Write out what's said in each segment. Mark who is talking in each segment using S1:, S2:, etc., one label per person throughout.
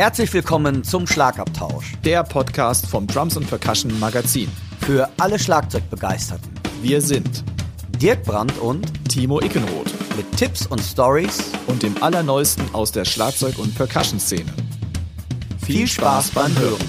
S1: Herzlich willkommen zum Schlagabtausch.
S2: Der Podcast vom Drums and Percussion Magazin.
S1: Für alle Schlagzeugbegeisterten.
S2: Wir sind
S1: Dirk Brandt und
S2: Timo Ickenroth.
S1: Mit Tipps und Stories
S2: und dem Allerneuesten aus der Schlagzeug- und Percussion-Szene.
S1: Viel Spaß beim Hören.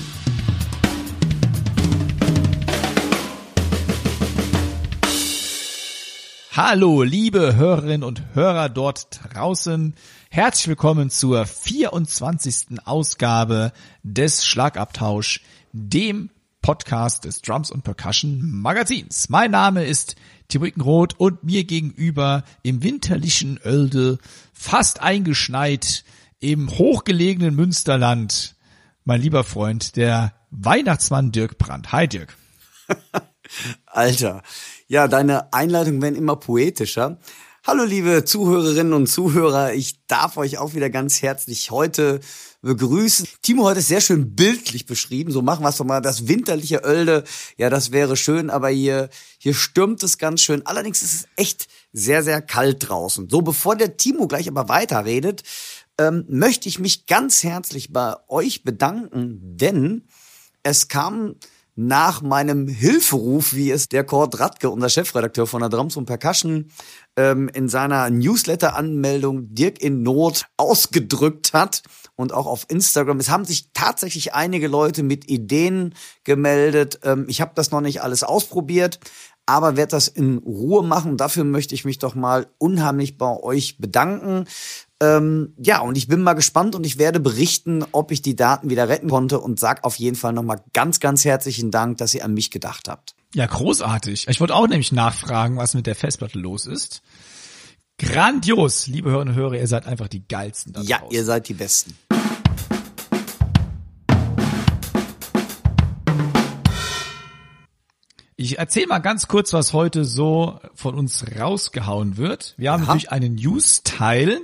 S2: Hallo, liebe Hörerinnen und Hörer dort draußen. Herzlich willkommen zur 24. Ausgabe des Schlagabtausch, dem Podcast des Drums und Percussion Magazins. Mein Name ist Timo Ickenroth und mir gegenüber im winterlichen Oelde, fast eingeschneit im hochgelegenen Münsterland, mein lieber Freund, der Weihnachtsmann Dirk Brandt. Hi Dirk.
S1: Alter, ja, deine Einleitungen werden immer poetischer. Hallo liebe Zuhörerinnen und Zuhörer, ich darf euch auch wieder ganz herzlich heute begrüßen. Timo hat es sehr schön bildlich beschrieben, so machen wir es doch mal, das winterliche Oelde, ja, das wäre schön, aber hier, hier stürmt es ganz schön. Allerdings ist es echt sehr, sehr kalt draußen. So, bevor der Timo gleich aber weiterredet, ähm, möchte ich mich ganz herzlich bei euch bedanken, denn es kam nach meinem Hilferuf, wie es der Kurt Radke, unser Chefredakteur von der Drums und Percussion, ähm, in seiner Newsletter-Anmeldung Dirk in Not ausgedrückt hat und auch auf Instagram. Es haben sich tatsächlich einige Leute mit Ideen gemeldet. Ähm, ich habe das noch nicht alles ausprobiert, aber werde das in Ruhe machen. Dafür möchte ich mich doch mal unheimlich bei euch bedanken. Ähm, ja, und ich bin mal gespannt und ich werde berichten, ob ich die Daten wieder retten konnte und sag auf jeden Fall nochmal ganz, ganz herzlichen Dank, dass ihr an mich gedacht habt.
S2: Ja, großartig. Ich wollte auch nämlich nachfragen, was mit der Festplatte los ist. Grandios, liebe Hörerinnen und Hörer, ihr seid einfach die geilsten.
S1: Da ja, draußen. ihr seid die Besten.
S2: Ich erzähle mal ganz kurz, was heute so von uns rausgehauen wird. Wir haben Aha. natürlich einen News-Teil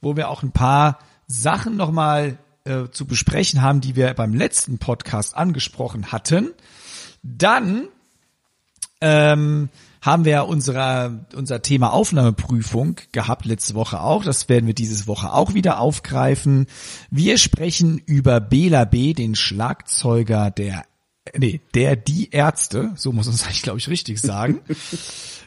S2: wo wir auch ein paar Sachen nochmal äh, zu besprechen haben, die wir beim letzten Podcast angesprochen hatten. Dann ähm, haben wir unsere, unser Thema Aufnahmeprüfung gehabt letzte Woche auch. Das werden wir diese Woche auch wieder aufgreifen. Wir sprechen über Bela B., den Schlagzeuger der, nee, der die Ärzte, so muss man es eigentlich, glaube ich, richtig sagen.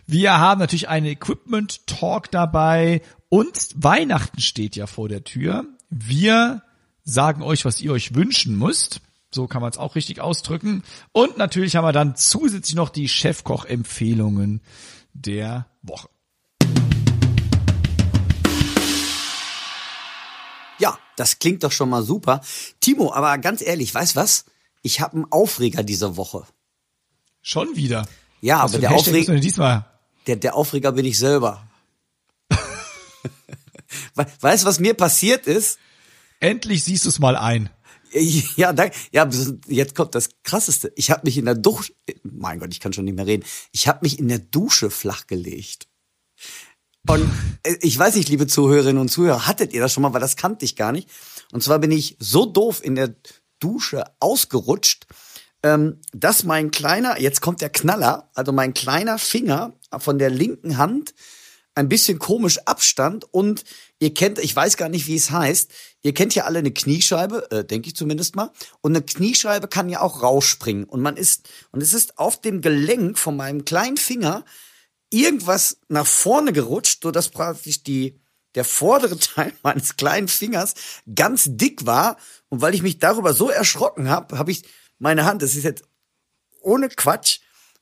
S2: Wir haben natürlich einen Equipment Talk dabei und Weihnachten steht ja vor der Tür. Wir sagen euch, was ihr euch wünschen müsst. So kann man es auch richtig ausdrücken. Und natürlich haben wir dann zusätzlich noch die Chefkoch-Empfehlungen der Woche.
S1: Ja, das klingt doch schon mal super. Timo, aber ganz ehrlich, weißt was? Ich habe einen Aufreger diese Woche.
S2: Schon wieder?
S1: Ja,
S2: was
S1: aber der Aufreger
S2: diesmal.
S1: Der, der Aufreger bin ich selber. Weißt du, was mir passiert ist?
S2: Endlich siehst du es mal ein.
S1: Ja, danke. Ja, jetzt kommt das Krasseste. Ich habe mich in der Dusche, mein Gott, ich kann schon nicht mehr reden. Ich habe mich in der Dusche flachgelegt. Und äh, ich weiß nicht, liebe Zuhörerinnen und Zuhörer, hattet ihr das schon mal, weil das kannte ich gar nicht. Und zwar bin ich so doof in der Dusche ausgerutscht, ähm, dass mein kleiner, jetzt kommt der Knaller, also mein kleiner Finger von der linken Hand ein bisschen komisch abstand und ihr kennt, ich weiß gar nicht, wie es heißt, ihr kennt ja alle eine Kniescheibe, äh, denke ich zumindest mal, und eine Kniescheibe kann ja auch rausspringen und man ist, und es ist auf dem Gelenk von meinem kleinen Finger irgendwas nach vorne gerutscht, so dass praktisch die, der vordere Teil meines kleinen Fingers ganz dick war und weil ich mich darüber so erschrocken habe, habe ich meine Hand, das ist jetzt ohne Quatsch,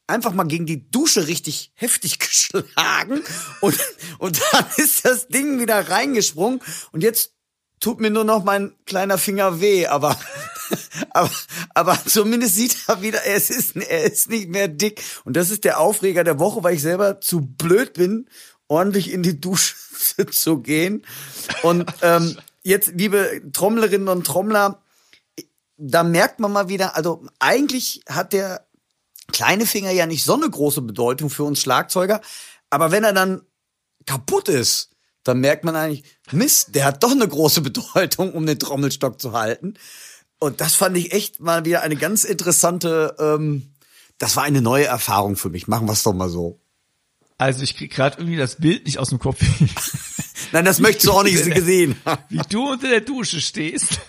S1: einfach mal gegen die Dusche richtig heftig geschlagen und, und dann ist das Ding wieder reingesprungen. Und jetzt tut mir nur noch mein kleiner Finger weh, aber, aber, aber zumindest sieht er wieder, er ist, er ist nicht mehr dick. Und das ist der Aufreger der Woche, weil ich selber zu blöd bin, ordentlich in die Dusche zu gehen. Und ähm, jetzt, liebe Trommlerinnen und Trommler, da merkt man mal wieder, also eigentlich hat der kleine Finger ja nicht so eine große Bedeutung für uns Schlagzeuger. Aber wenn er dann kaputt ist, dann merkt man eigentlich, Mist, der hat doch eine große Bedeutung, um den Trommelstock zu halten. Und das fand ich echt mal wieder eine ganz interessante, ähm, das war eine neue Erfahrung für mich. Machen wir es doch mal so.
S2: Also ich krieg gerade irgendwie das Bild nicht aus dem Kopf.
S1: Nein, das möchtest du auch nicht gesehen.
S2: wie du unter der Dusche stehst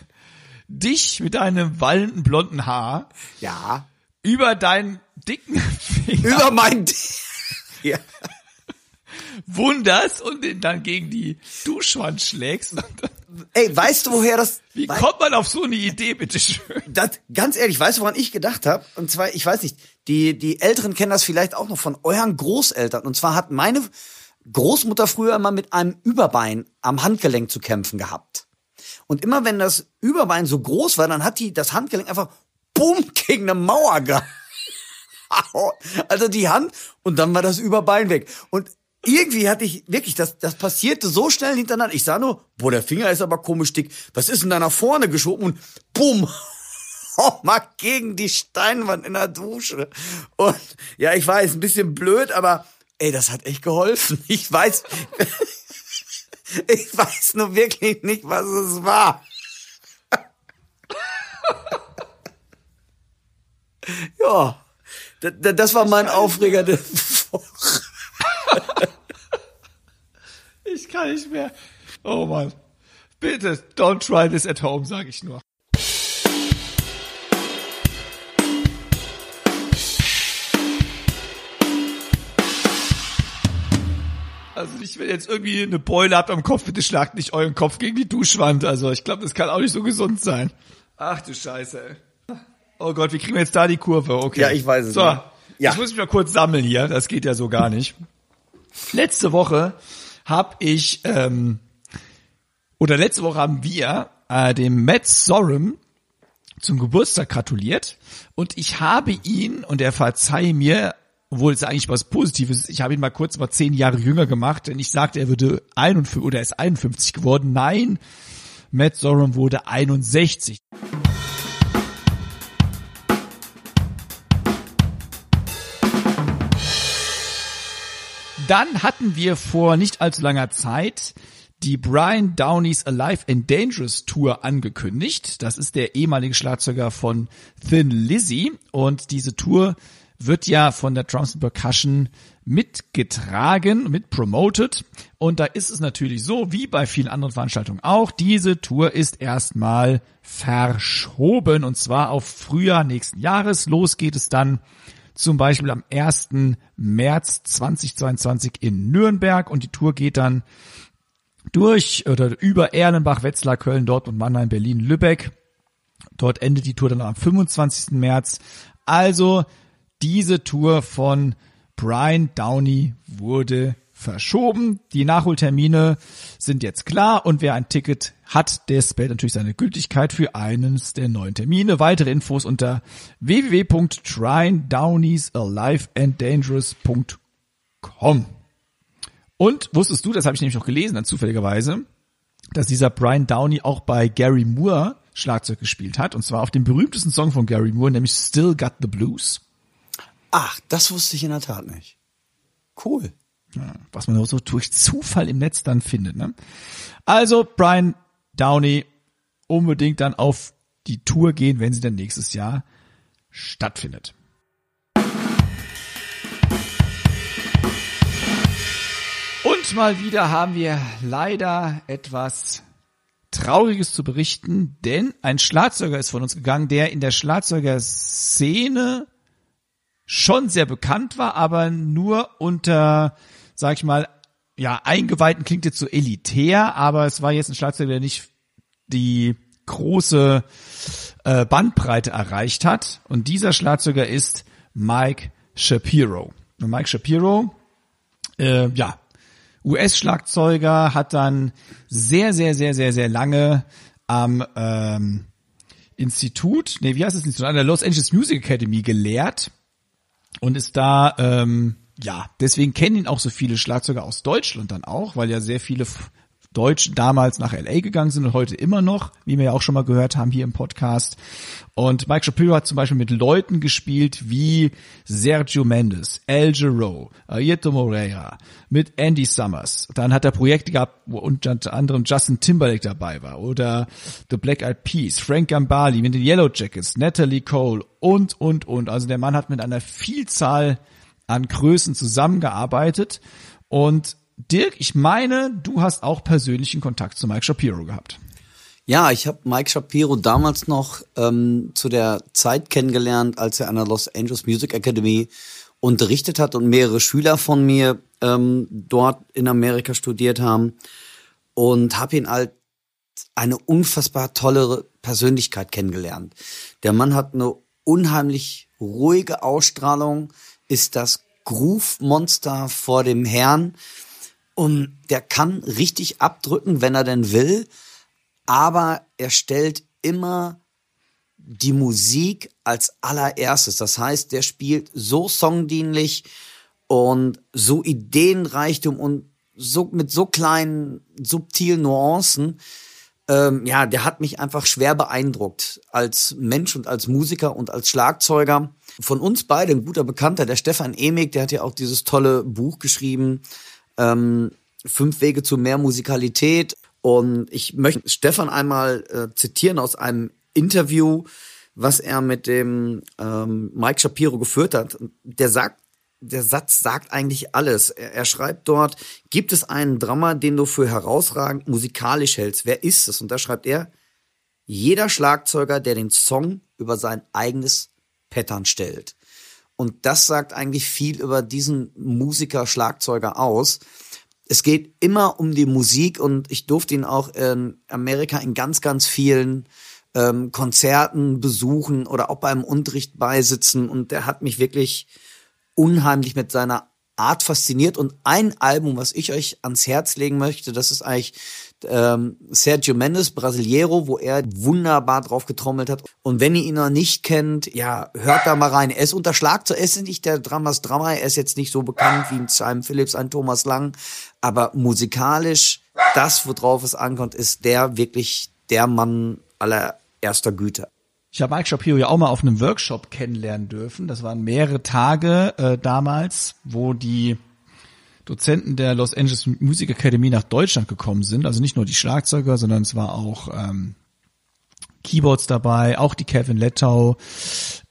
S2: dich mit deinem wallenden blonden Haar
S1: Ja.
S2: über deinen dicken Finger
S1: Über mein. ja.
S2: wunderst und den dann gegen die Duschwand schlägst.
S1: Ey, weißt du, woher das.
S2: Wie kommt man auf so eine Idee, bitteschön?
S1: das, ganz ehrlich, weißt du, woran ich gedacht habe? Und zwar, ich weiß nicht, die, die Älteren kennen das vielleicht auch noch von euren Großeltern. Und zwar hat meine Großmutter früher immer mit einem Überbein am Handgelenk zu kämpfen gehabt. Und immer wenn das Überbein so groß war, dann hat die das Handgelenk einfach bumm gegen eine Mauer gehauen. Also die Hand und dann war das Überbein weg. Und irgendwie hatte ich wirklich, das, das passierte so schnell hintereinander. Ich sah nur, boah, der Finger ist aber komisch dick. Was ist denn da nach vorne geschoben? Und bumm, mal gegen die Steinwand in der Dusche. Und ja, ich weiß, ein bisschen blöd, aber ey, das hat echt geholfen. Ich weiß, ich weiß nur wirklich nicht, was es war. Ja, da- da- das war mein Aufreger der Woche.
S2: Ich kann nicht mehr. Oh Mann. Bitte, don't try this at home, sage ich nur. Also nicht, wenn jetzt irgendwie eine Beule habt am Kopf, bitte schlagt nicht euren Kopf gegen die Duschwand. Also ich glaube, das kann auch nicht so gesund sein. Ach du Scheiße, ey. Oh Gott, wie kriegen wir jetzt da die Kurve? Okay.
S1: Ja, ich weiß es
S2: so,
S1: nicht. Ja.
S2: Ich muss mich mal kurz sammeln hier. Das geht ja so gar nicht. Letzte Woche habe ich, ähm, oder letzte Woche haben wir äh, dem Matt Sorum zum Geburtstag gratuliert und ich habe ihn, und er verzeihe mir, obwohl es eigentlich was Positives ist, ich habe ihn mal kurz mal zehn Jahre jünger gemacht, denn ich sagte, er würde 51 oder er ist 51 geworden. Nein, Matt Sorum wurde 61. Dann hatten wir vor nicht allzu langer Zeit die Brian Downey's Alive and Dangerous Tour angekündigt. Das ist der ehemalige Schlagzeuger von Thin Lizzy und diese Tour wird ja von der Drums and Percussion mitgetragen, mit promoted und da ist es natürlich so, wie bei vielen anderen Veranstaltungen auch, diese Tour ist erstmal verschoben und zwar auf Frühjahr nächsten Jahres. Los geht es dann zum Beispiel am 1. März 2022 in Nürnberg und die Tour geht dann durch oder über Erlenbach, Wetzlar, Köln, Dortmund, Mannheim, Berlin, Lübeck. Dort endet die Tour dann am 25. März. Also diese Tour von Brian Downey wurde verschoben. Die Nachholtermine sind jetzt klar und wer ein Ticket hat, der behält natürlich seine Gültigkeit für eines der neuen Termine. Weitere Infos unter www.trindowneysaliveanddangerous.com. Und wusstest du, das habe ich nämlich noch gelesen, dann zufälligerweise, dass dieser Brian Downey auch bei Gary Moore Schlagzeug gespielt hat, und zwar auf dem berühmtesten Song von Gary Moore, nämlich Still Got the Blues.
S1: Ach, das wusste ich in der Tat nicht. Cool.
S2: Was man so durch Zufall im Netz dann findet. Ne? Also Brian Downey unbedingt dann auf die Tour gehen, wenn sie dann nächstes Jahr stattfindet. Und mal wieder haben wir leider etwas Trauriges zu berichten, denn ein Schlagzeuger ist von uns gegangen, der in der Schlagzeugerszene schon sehr bekannt war, aber nur unter, sag ich mal, ja, Eingeweihten klingt jetzt so elitär, aber es war jetzt ein Schlagzeuger, der nicht die große äh, Bandbreite erreicht hat. Und dieser Schlagzeuger ist Mike Shapiro. Und Mike Shapiro, äh, ja, US-Schlagzeuger, hat dann sehr, sehr, sehr, sehr, sehr lange am ähm, Institut, nee, wie heißt das Institut, an der Los Angeles Music Academy gelehrt und ist da, ähm, ja, deswegen kennen ihn auch so viele Schlagzeuger aus Deutschland dann auch, weil ja sehr viele F- Deutsche damals nach LA gegangen sind und heute immer noch, wie wir ja auch schon mal gehört haben hier im Podcast. Und Mike Shapiro hat zum Beispiel mit Leuten gespielt wie Sergio Mendes, El Giro, Ayeto Moreira, mit Andy Summers. Dann hat er Projekte gehabt, wo unter anderem Justin Timberlake dabei war oder The Black Eyed Peas, Frank Gambali mit den Yellow Jackets, Natalie Cole und, und, und. Also der Mann hat mit einer Vielzahl an Größen zusammengearbeitet und Dirk, ich meine, du hast auch persönlichen Kontakt zu Mike Shapiro gehabt.
S1: Ja, ich habe Mike Shapiro damals noch ähm, zu der Zeit kennengelernt, als er an der Los Angeles Music Academy unterrichtet hat und mehrere Schüler von mir ähm, dort in Amerika studiert haben und habe ihn als eine unfassbar tolle Persönlichkeit kennengelernt. Der Mann hat eine unheimlich ruhige Ausstrahlung, ist das Groove-Monster vor dem Herrn und der kann richtig abdrücken, wenn er denn will, aber er stellt immer die Musik als allererstes. Das heißt, der spielt so songdienlich und so ideenreichtum und so mit so kleinen subtilen Nuancen. Ähm, ja, der hat mich einfach schwer beeindruckt als Mensch und als Musiker und als Schlagzeuger. Von uns beide ein guter Bekannter, der Stefan Emig, der hat ja auch dieses tolle Buch geschrieben, ähm, Fünf Wege zu mehr Musikalität. Und ich möchte Stefan einmal äh, zitieren aus einem Interview, was er mit dem ähm, Mike Shapiro geführt hat. Der sagt, der Satz sagt eigentlich alles. Er, er schreibt dort, gibt es einen Drummer, den du für herausragend musikalisch hältst? Wer ist es? Und da schreibt er, jeder Schlagzeuger, der den Song über sein eigenes Pattern stellt. Und das sagt eigentlich viel über diesen Musiker, Schlagzeuger aus. Es geht immer um die Musik und ich durfte ihn auch in Amerika in ganz, ganz vielen ähm, Konzerten besuchen oder auch beim Unterricht beisitzen und der hat mich wirklich unheimlich mit seiner Art fasziniert und ein Album, was ich euch ans Herz legen möchte, das ist eigentlich ähm, Sergio Mendes, Brasileiro, wo er wunderbar drauf getrommelt hat. Und wenn ihr ihn noch nicht kennt, ja, hört da mal rein. Er ist unter Schlagzeug, er ist nicht der Dramas Drama, er ist jetzt nicht so bekannt wie ein Simon Phillips, ein Thomas Lang, aber musikalisch, das, worauf es ankommt, ist der wirklich der Mann aller erster Güte.
S2: Ich habe Mike Shapiro ja auch mal auf einem Workshop kennenlernen dürfen. Das waren mehrere Tage äh, damals, wo die Dozenten der Los Angeles Music Academy nach Deutschland gekommen sind. Also nicht nur die Schlagzeuger, sondern es war auch ähm, Keyboards dabei, auch die Kevin Lettau,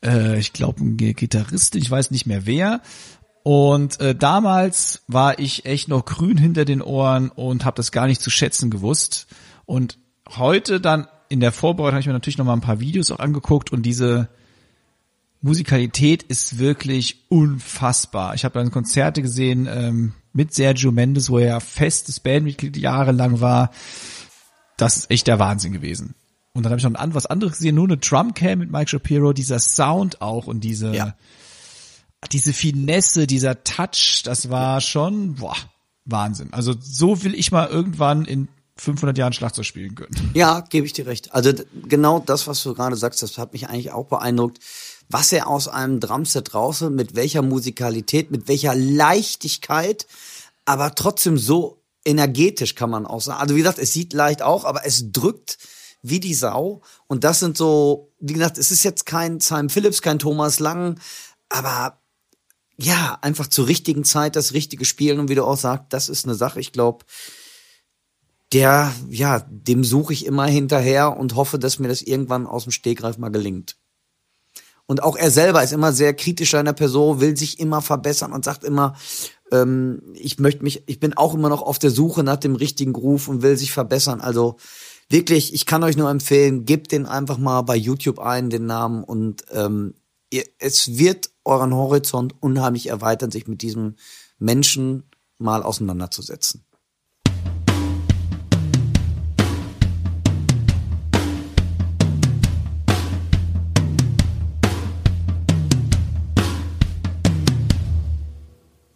S2: äh, ich glaube ein Gitarrist, ich weiß nicht mehr wer. Und äh, damals war ich echt noch grün hinter den Ohren und habe das gar nicht zu schätzen gewusst. Und heute dann in der Vorbereitung habe ich mir natürlich noch mal ein paar Videos auch angeguckt und diese Musikalität ist wirklich unfassbar. Ich habe dann Konzerte gesehen ähm, mit Sergio Mendes, wo er ja festes Bandmitglied jahrelang war. Das ist echt der Wahnsinn gewesen. Und dann habe ich noch ein, was anderes gesehen, nur eine Drumcam mit Mike Shapiro, dieser Sound auch und diese ja. diese Finesse, dieser Touch, das war schon boah, Wahnsinn. Also so will ich mal irgendwann in 500 Jahren Schlagzeug spielen können.
S1: Ja, gebe ich dir recht. Also genau das, was du gerade sagst, das hat mich eigentlich auch beeindruckt, was er aus einem Drumset draußen, mit welcher Musikalität, mit welcher Leichtigkeit, aber trotzdem so energetisch kann man auch sagen. Also wie gesagt, es sieht leicht auch, aber es drückt wie die Sau. Und das sind so, wie gesagt, es ist jetzt kein Simon Phillips, kein Thomas Lang, aber ja, einfach zur richtigen Zeit das richtige Spielen und wie du auch sagst, das ist eine Sache, ich glaube, der, ja, dem suche ich immer hinterher und hoffe, dass mir das irgendwann aus dem Stegreif mal gelingt. Und auch er selber ist immer sehr kritisch einer Person, will sich immer verbessern und sagt immer, ähm, ich möchte mich, ich bin auch immer noch auf der Suche nach dem richtigen Groove und will sich verbessern. Also wirklich, ich kann euch nur empfehlen, gebt den einfach mal bei YouTube ein, den Namen und ähm, ihr, es wird euren Horizont unheimlich erweitern, sich mit diesem Menschen mal auseinanderzusetzen.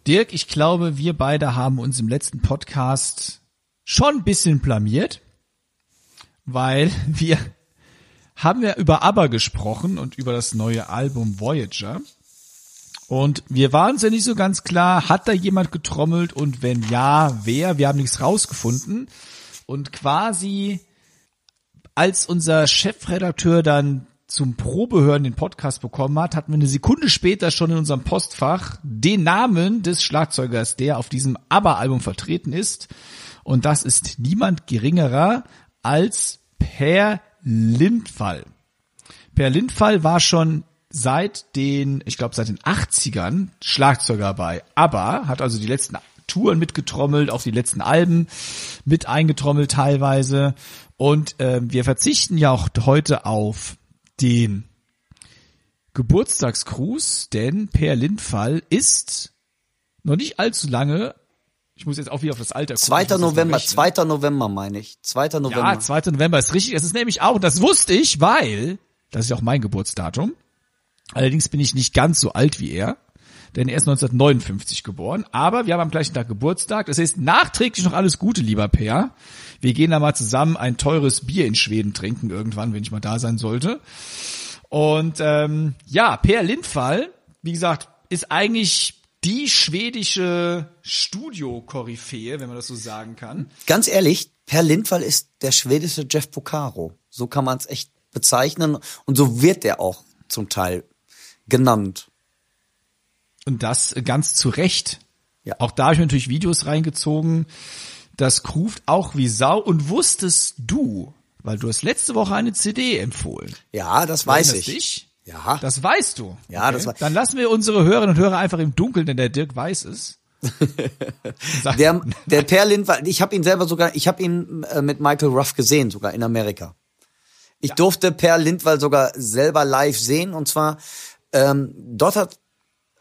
S2: Dirk, ich glaube, wir beide haben uns im letzten Podcast schon ein bisschen blamiert, weil wir haben ja über ABBA gesprochen und über das neue Album Voyager. Und wir waren uns ja nicht so ganz klar, hat da jemand getrommelt und wenn ja, wer? Wir haben nichts rausgefunden. Und quasi als unser Chefredakteur dann zum Probehören den Podcast bekommen hat, hatten wir eine Sekunde später schon in unserem Postfach den Namen des Schlagzeugers, der auf diesem ABBA-Album vertreten ist. Und das ist niemand geringerer als Per Lindfall. Per Lindfall war schon seit den, ich glaube seit den 80ern Schlagzeuger bei ABBA, hat also die letzten Touren mitgetrommelt, auf die letzten Alben mit eingetrommelt teilweise. Und äh, wir verzichten ja auch heute auf den Geburtstagsgruß, denn Per Lindfall ist noch nicht allzu lange ich muss jetzt auch wieder auf das Alter
S1: gucken. 2. November, 2. November meine ich. 2. November.
S2: Ja, 2. November ist richtig. Es ist nämlich auch, das wusste ich, weil, das ist auch mein Geburtsdatum. Allerdings bin ich nicht ganz so alt wie er, denn er ist 1959 geboren. Aber wir haben am gleichen Tag Geburtstag. Das heißt, nachträglich noch alles Gute, lieber Per. Wir gehen da mal zusammen ein teures Bier in Schweden trinken irgendwann, wenn ich mal da sein sollte. Und ähm, ja, Per Lindfall, wie gesagt, ist eigentlich die schwedische Studio-Koryphäe, wenn man das so sagen kann.
S1: Ganz ehrlich, Per Lindwall ist der schwedische Jeff Porcaro. So kann man es echt bezeichnen und so wird er auch zum Teil genannt.
S2: Und das ganz zu Recht. Ja. Auch da habe ich natürlich Videos reingezogen. Das ruft auch wie Sau. Und wusstest du, weil du hast letzte Woche eine CD empfohlen.
S1: Ja, das weiß ich.
S2: Dich? Ja. Das weißt du.
S1: Ja, okay. das war.
S2: Dann lassen wir unsere Hörerinnen und Hörer einfach im Dunkeln, denn der Dirk weiß es.
S1: der, der Per ich habe ihn selber sogar, ich habe ihn äh, mit Michael Ruff gesehen, sogar in Amerika. Ich ja. durfte Per Lindwall sogar selber live sehen und zwar ähm, dort hat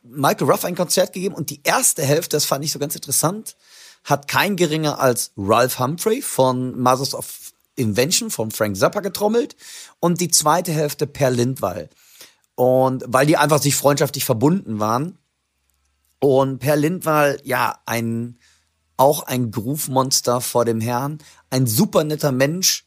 S1: Michael Ruff ein Konzert gegeben und die erste Hälfte, das fand ich so ganz interessant, hat kein geringer als Ralph Humphrey von Mothers of Invention von Frank Zappa getrommelt und die zweite Hälfte Per Lindwall. Und weil die einfach sich freundschaftlich verbunden waren. Und Per Lindwall, ja, ein, auch ein Groove-Monster vor dem Herrn, ein super netter Mensch.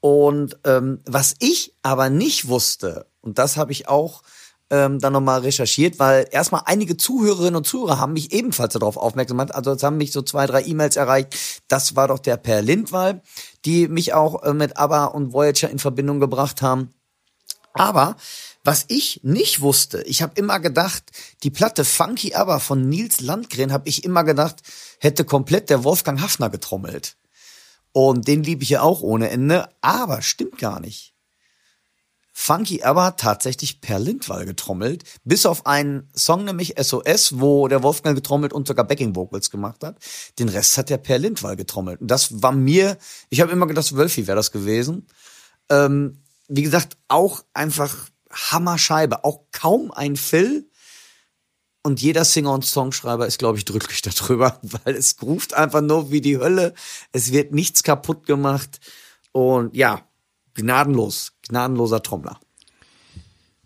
S1: Und ähm, was ich aber nicht wusste, und das habe ich auch ähm, dann nochmal recherchiert, weil erstmal einige Zuhörerinnen und Zuhörer haben mich ebenfalls darauf aufmerksam gemacht. Also es haben mich so zwei, drei E-Mails erreicht. Das war doch der Per Lindwall, die mich auch äh, mit ABBA und Voyager in Verbindung gebracht haben. Aber was ich nicht wusste, ich habe immer gedacht, die Platte Funky Aber von Nils Landgren habe ich immer gedacht, hätte komplett der Wolfgang Hafner getrommelt. Und den liebe ich ja auch ohne Ende, aber stimmt gar nicht. Funky Aber hat tatsächlich per Lindwall getrommelt, bis auf einen Song, nämlich SOS, wo der Wolfgang getrommelt und sogar Backing Vocals gemacht hat. Den Rest hat der per Lindwall getrommelt. Und das war mir, ich habe immer gedacht, Wölfi wäre das gewesen. Ähm, wie gesagt, auch einfach Hammerscheibe. Auch kaum ein Phil. Und jeder Singer und Songschreiber ist, glaube ich, drücklich darüber, weil es ruft einfach nur wie die Hölle. Es wird nichts kaputt gemacht. Und ja, gnadenlos, gnadenloser Trommler.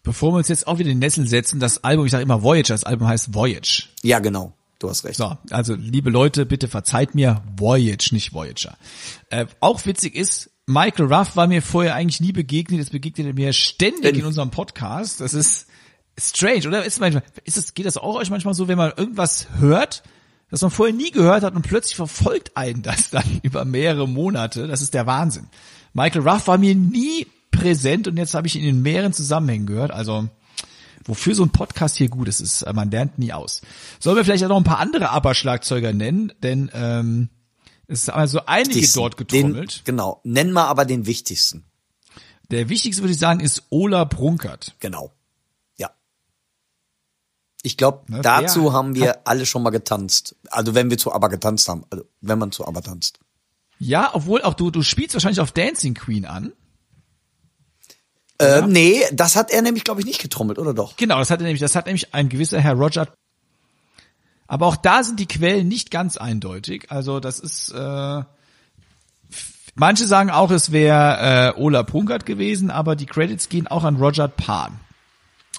S2: Bevor wir uns jetzt auch wieder in den Nessel setzen, das Album, ich sage immer Voyager, das Album heißt Voyage.
S1: Ja, genau. Du hast recht.
S2: So, also liebe Leute, bitte verzeiht mir Voyage, nicht Voyager. Äh, auch witzig ist, Michael Ruff war mir vorher eigentlich nie begegnet, jetzt begegnet er mir ständig in unserem Podcast. Das ist strange, oder? Ist, manchmal, ist es, geht das auch euch manchmal so, wenn man irgendwas hört, das man vorher nie gehört hat und plötzlich verfolgt einen das dann über mehrere Monate? Das ist der Wahnsinn. Michael Ruff war mir nie präsent und jetzt habe ich ihn in mehreren Zusammenhängen gehört. Also wofür so ein Podcast hier gut ist, ist man lernt nie aus. Sollen wir vielleicht auch noch ein paar andere ABBA-Schlagzeuger nennen? Denn ähm, es ist also einige dort getrommelt.
S1: Den, genau. Nennen wir aber den wichtigsten.
S2: Der wichtigste würde ich sagen ist Ola Brunkert.
S1: Genau. Ja. Ich glaube, ne, dazu haben wir alle schon mal getanzt. Also wenn wir zu ABBA getanzt haben. Also wenn man zu ABBA tanzt.
S2: Ja, obwohl auch du, du spielst wahrscheinlich auf Dancing Queen an.
S1: Äh, ja. Nee, das hat er nämlich, glaube ich, nicht getrommelt, oder doch?
S2: Genau, das hat er nämlich, das hat nämlich ein gewisser Herr Roger aber auch da sind die Quellen nicht ganz eindeutig. Also das ist äh, manche sagen auch, es wäre äh, Ola Prunkert gewesen, aber die Credits gehen auch an Roger Pan.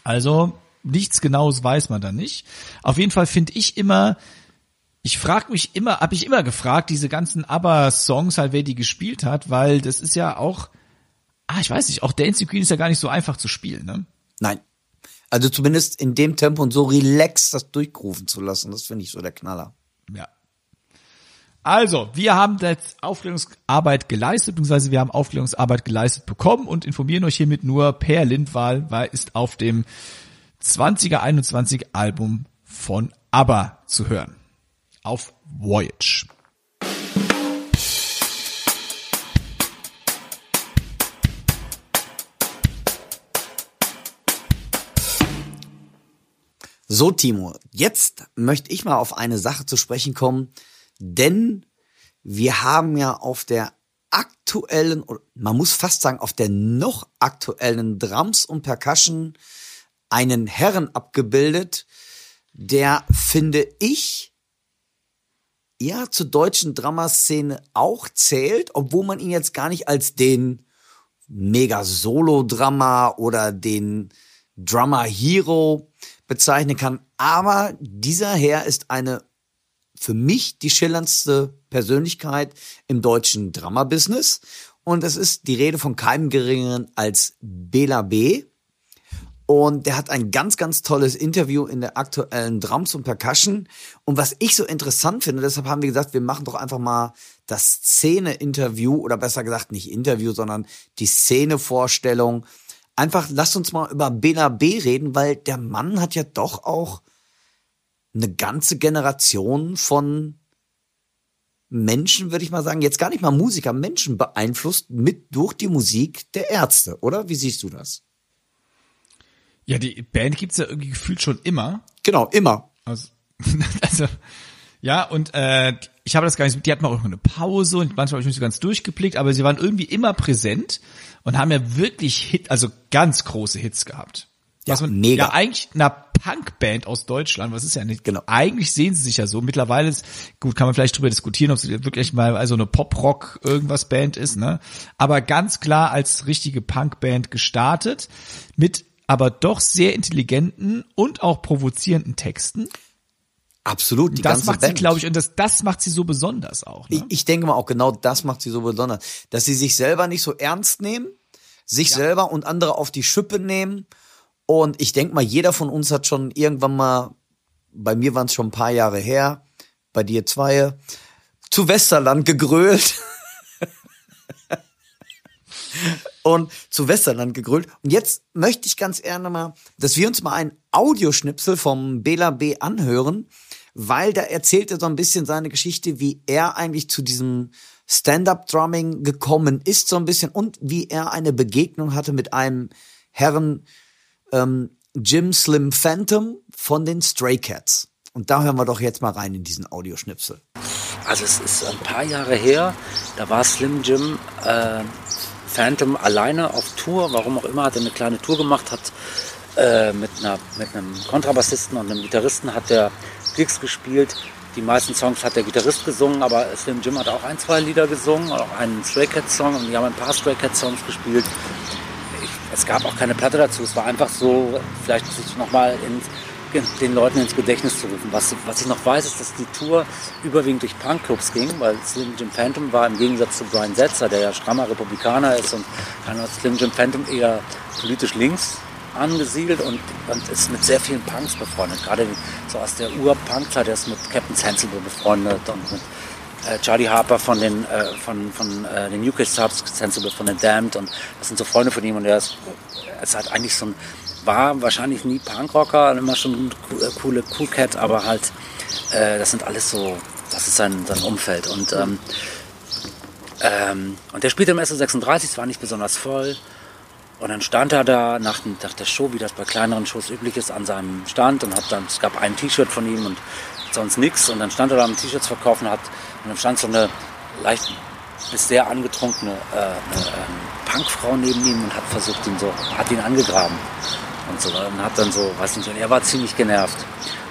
S2: Also nichts Genaues weiß man da nicht. Auf jeden Fall finde ich immer, ich frage mich immer, habe ich immer gefragt, diese ganzen ABBA-Songs halt, wer die gespielt hat, weil das ist ja auch, ah, ich weiß nicht, auch Dancing Queen ist ja gar nicht so einfach zu spielen, ne?
S1: Nein, also zumindest in dem Tempo und so relaxed das durchrufen zu lassen, das finde ich so der Knaller.
S2: Ja. Also, wir haben jetzt Aufklärungsarbeit geleistet, beziehungsweise wir haben Aufklärungsarbeit geleistet bekommen und informieren euch hiermit nur per Lindwahl, weil ist auf dem 20er 21 Album von ABBA zu hören. Auf Voyage.
S1: So, Timo, jetzt möchte ich mal auf eine Sache zu sprechen kommen, denn wir haben ja auf der aktuellen, man muss fast sagen, auf der noch aktuellen Drums und Percussion einen Herren abgebildet, der, finde ich, ja zur deutschen Dramaszene auch zählt, obwohl man ihn jetzt gar nicht als den mega Solo-Drummer oder den Drummer-Hero bezeichnen kann. Aber dieser Herr ist eine für mich die schillerndste Persönlichkeit im deutschen Drama-Business. Und es ist die Rede von keinem geringeren als Bela B. Und der hat ein ganz, ganz tolles Interview in der aktuellen Drums und Percussion. Und was ich so interessant finde, deshalb haben wir gesagt, wir machen doch einfach mal das Szene-Interview oder besser gesagt nicht Interview, sondern die Szene-Vorstellung. Einfach lasst uns mal über Bela B reden, weil der Mann hat ja doch auch eine ganze Generation von Menschen, würde ich mal sagen, jetzt gar nicht mal Musiker, Menschen beeinflusst mit durch die Musik der Ärzte, oder? Wie siehst du das?
S2: Ja, die Band gibt's ja irgendwie gefühlt schon immer.
S1: Genau, immer.
S2: Also, also ja, und äh, ich habe das gar nicht, die hatten mal auch eine Pause und manchmal habe ich nicht so ganz durchgeblickt, aber sie waren irgendwie immer präsent und haben ja wirklich Hit, also ganz große Hits gehabt.
S1: Was ja, man mega.
S2: ja eigentlich einer Punkband aus Deutschland, was ist ja nicht,
S1: genau.
S2: eigentlich sehen sie sich ja so. Mittlerweile ist, gut, kann man vielleicht drüber diskutieren, ob sie wirklich mal also eine Pop-Rock irgendwas Band ist, ne? Aber ganz klar als richtige Punkband gestartet, mit aber doch sehr intelligenten und auch provozierenden Texten.
S1: Absolut.
S2: Die das macht Band. sie, glaube ich, und das, das macht sie so besonders auch. Ne?
S1: Ich, ich denke mal auch genau das macht sie so besonders, dass sie sich selber nicht so ernst nehmen, sich ja. selber und andere auf die Schippe nehmen und ich denke mal, jeder von uns hat schon irgendwann mal, bei mir waren es schon ein paar Jahre her, bei dir zwei, zu Westerland gegrölt. und zu Westerland gegrölt. Und jetzt möchte ich ganz gerne mal, dass wir uns mal ein Audioschnipsel vom Bela B anhören, weil da erzählt er so ein bisschen seine Geschichte, wie er eigentlich zu diesem Stand-up-Drumming gekommen ist, so ein bisschen, und wie er eine Begegnung hatte mit einem Herren, ähm, Jim Slim Phantom von den Stray Cats. Und da hören wir doch jetzt mal rein in diesen Audioschnipsel.
S3: Also es ist ein paar Jahre her, da war Slim Jim äh, Phantom alleine auf Tour, warum auch immer, hat er eine kleine Tour gemacht, hat äh, mit, einer, mit einem Kontrabassisten und einem Gitarristen hat er Gigs gespielt. Die meisten Songs hat der Gitarrist gesungen, aber Slim Jim hat auch ein, zwei Lieder gesungen, auch einen Stray Cats Song und die haben ein paar Stray Cats Songs gespielt es gab auch keine Platte dazu. Es war einfach so, vielleicht sich nochmal den Leuten ins Gedächtnis zu rufen. Was, was ich noch weiß, ist, dass die Tour überwiegend durch Punkclubs ging, weil Slim Jim Phantom war im Gegensatz zu Brian Setzer, der ja strammer Republikaner ist und Slim Jim Phantom eher politisch links angesiedelt und, und ist mit sehr vielen Punks befreundet. Gerade so aus der Ur-Punk-Zeit, er ist mit Captain Sensible befreundet und mit äh, Charlie Harper von den, äh, von, von äh, den UK Subs, Sensible von den Damned und das sind so Freunde von ihm und er ist, ist halt eigentlich so ein, war wahrscheinlich nie Punkrocker, immer schon äh, coole Cool Cat, aber halt, äh, das sind alles so, das ist sein, sein Umfeld und ähm, ähm, und der spielte im SO36, es war nicht besonders voll. Und dann stand er da nach, nach, der Show, wie das bei kleineren Shows üblich ist, an seinem Stand und hat dann, es gab ein T-Shirt von ihm und sonst nichts. Und dann stand er da am T-Shirts verkaufen, hat und dann stand so eine leicht bis sehr angetrunkene äh, eine, ähm, Punkfrau neben ihm und hat versucht, ihn so, hat ihn angegraben und so und hat dann so, weiß nicht, und er war ziemlich genervt.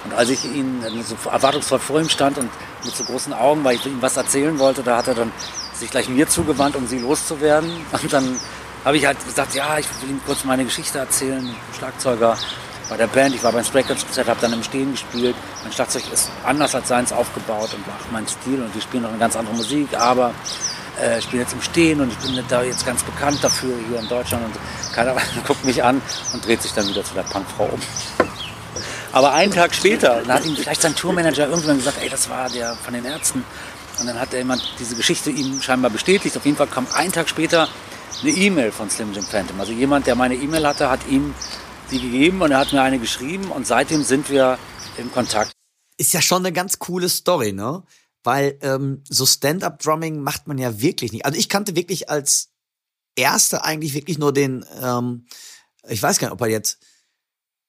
S3: Und als ich ihn so erwartungsvoll vor ihm stand und mit so großen Augen, weil ich ihm was erzählen wollte, da hat er dann sich gleich mir zugewandt, um sie loszuwerden. Und dann habe ich halt gesagt, ja, ich will ihm kurz meine Geschichte erzählen, Schlagzeuger bei der Band. Ich war beim Stray Cats Konzert, habe dann im Stehen gespielt. Mein Schlagzeug ist anders als seins aufgebaut und auch mein Stil und wir spielen noch eine ganz andere Musik, aber äh, ich bin jetzt im Stehen und ich bin da jetzt ganz bekannt dafür hier in Deutschland und keiner guckt mich an und dreht sich dann wieder zu der Punkfrau um. Aber einen Tag später, dann hat ihm vielleicht sein Tourmanager irgendwann gesagt, ey, das war der von den Ärzten. Und dann hat er jemand diese Geschichte ihm scheinbar bestätigt. Auf jeden Fall kam einen Tag später eine E-Mail von Slim Jim Phantom. Also jemand, der meine E-Mail hatte, hat ihm die gegeben und er hat mir eine geschrieben und seitdem sind wir im Kontakt.
S1: Ist ja schon eine ganz coole Story, ne? Weil ähm, so Stand-up-Drumming macht man ja wirklich nicht. Also ich kannte wirklich als erste eigentlich wirklich nur den, ähm, ich weiß gar nicht, ob er jetzt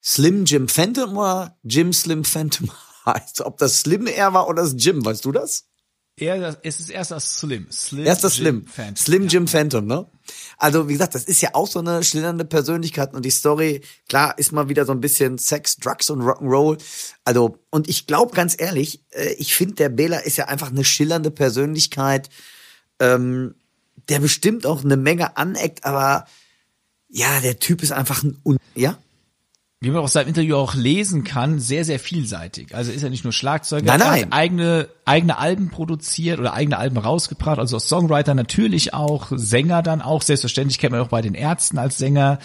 S1: Slim Jim Phantom oder Jim Slim Phantom heißt. Ob das Slim er war oder das Jim, weißt du das?
S2: Er, das, es ist erst das Slim. Slim
S1: Erst das
S2: Jim
S1: Slim.
S2: Phantom.
S1: Slim
S2: Ja.
S1: Jim Phantom, ne? Also, wie gesagt, das ist ja auch so eine schillernde Persönlichkeit und die Story, klar, ist mal wieder so ein bisschen Sex, Drugs und Rock'n'Roll. Also, und ich glaube ganz ehrlich, äh, ich finde, der Bela ist ja einfach eine schillernde Persönlichkeit, ähm, der bestimmt auch eine Menge aneckt, aber ja, der Typ ist einfach ein, Un ja?
S2: Wie man aus seinem Interview auch lesen kann, sehr, sehr vielseitig. Also ist er nicht nur Schlagzeuger,
S1: Nein,
S2: er
S1: nein.
S2: hat eigene, eigene Alben produziert oder eigene Alben rausgebracht, also als Songwriter natürlich auch, Sänger dann auch, selbstverständlich kennt man auch bei den Ärzten als Sänger.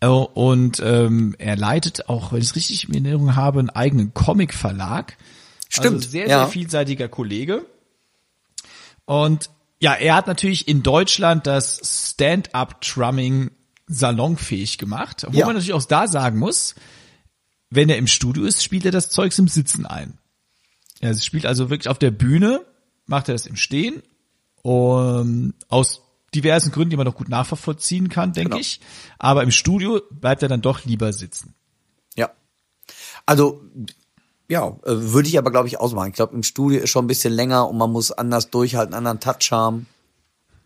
S2: Äh, Und ähm, er leitet auch, wenn ich es richtig in Erinnerung habe, einen eigenen Comic-Verlag.
S1: Stimmt,
S2: Also sehr,
S1: ja.
S2: sehr vielseitiger Kollege. Und ja, er hat natürlich in Deutschland das Stand-up-Drumming salonfähig gemacht. Wo
S1: Ja.
S2: man natürlich auch da sagen muss, wenn er im Studio ist, spielt er das Zeugs im Sitzen ein. Er spielt also wirklich auf der Bühne, macht er das im Stehen, um, aus diversen Gründen, die man noch gut nachvollziehen kann, denke
S1: Genau.
S2: ich. Aber im Studio bleibt er dann doch lieber sitzen.
S1: Ja. Also, ja, äh, würde ich aber, glaube ich, ausmachen. Ich glaube, im Studio ist schon ein bisschen länger und man muss anders durchhalten, anderen Touch haben.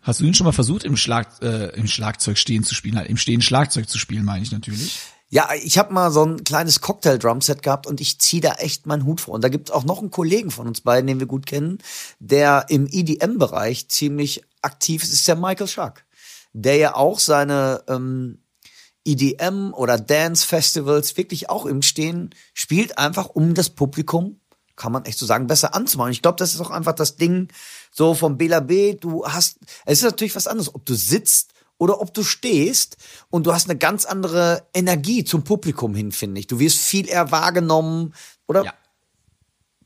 S2: Hast du ihn schon mal versucht, im, Schlag, äh, im Schlagzeug stehen zu spielen? Im Stehen Schlagzeug zu spielen, meine ich natürlich.
S1: Ja, ich habe mal so ein kleines Cocktail-Drum-Set gehabt und ich ziehe da echt meinen Hut vor. Und da gibt's auch noch einen Kollegen von uns beiden, den wir gut kennen, der im EDM-Bereich ziemlich aktiv ist, ist der Michael Schack. Der ja auch seine ähm, EDM oder Dance-Festivals wirklich auch im Stehen spielt, einfach um das Publikum, kann man echt so sagen, besser anzumachen. Ich glaube, das ist auch einfach das Ding so vom Bela B. Du hast, es ist natürlich was anderes, ob du sitzt oder ob du stehst und du hast eine ganz andere Energie zum Publikum hin, finde ich. Du wirst viel eher wahrgenommen oder
S2: Ja.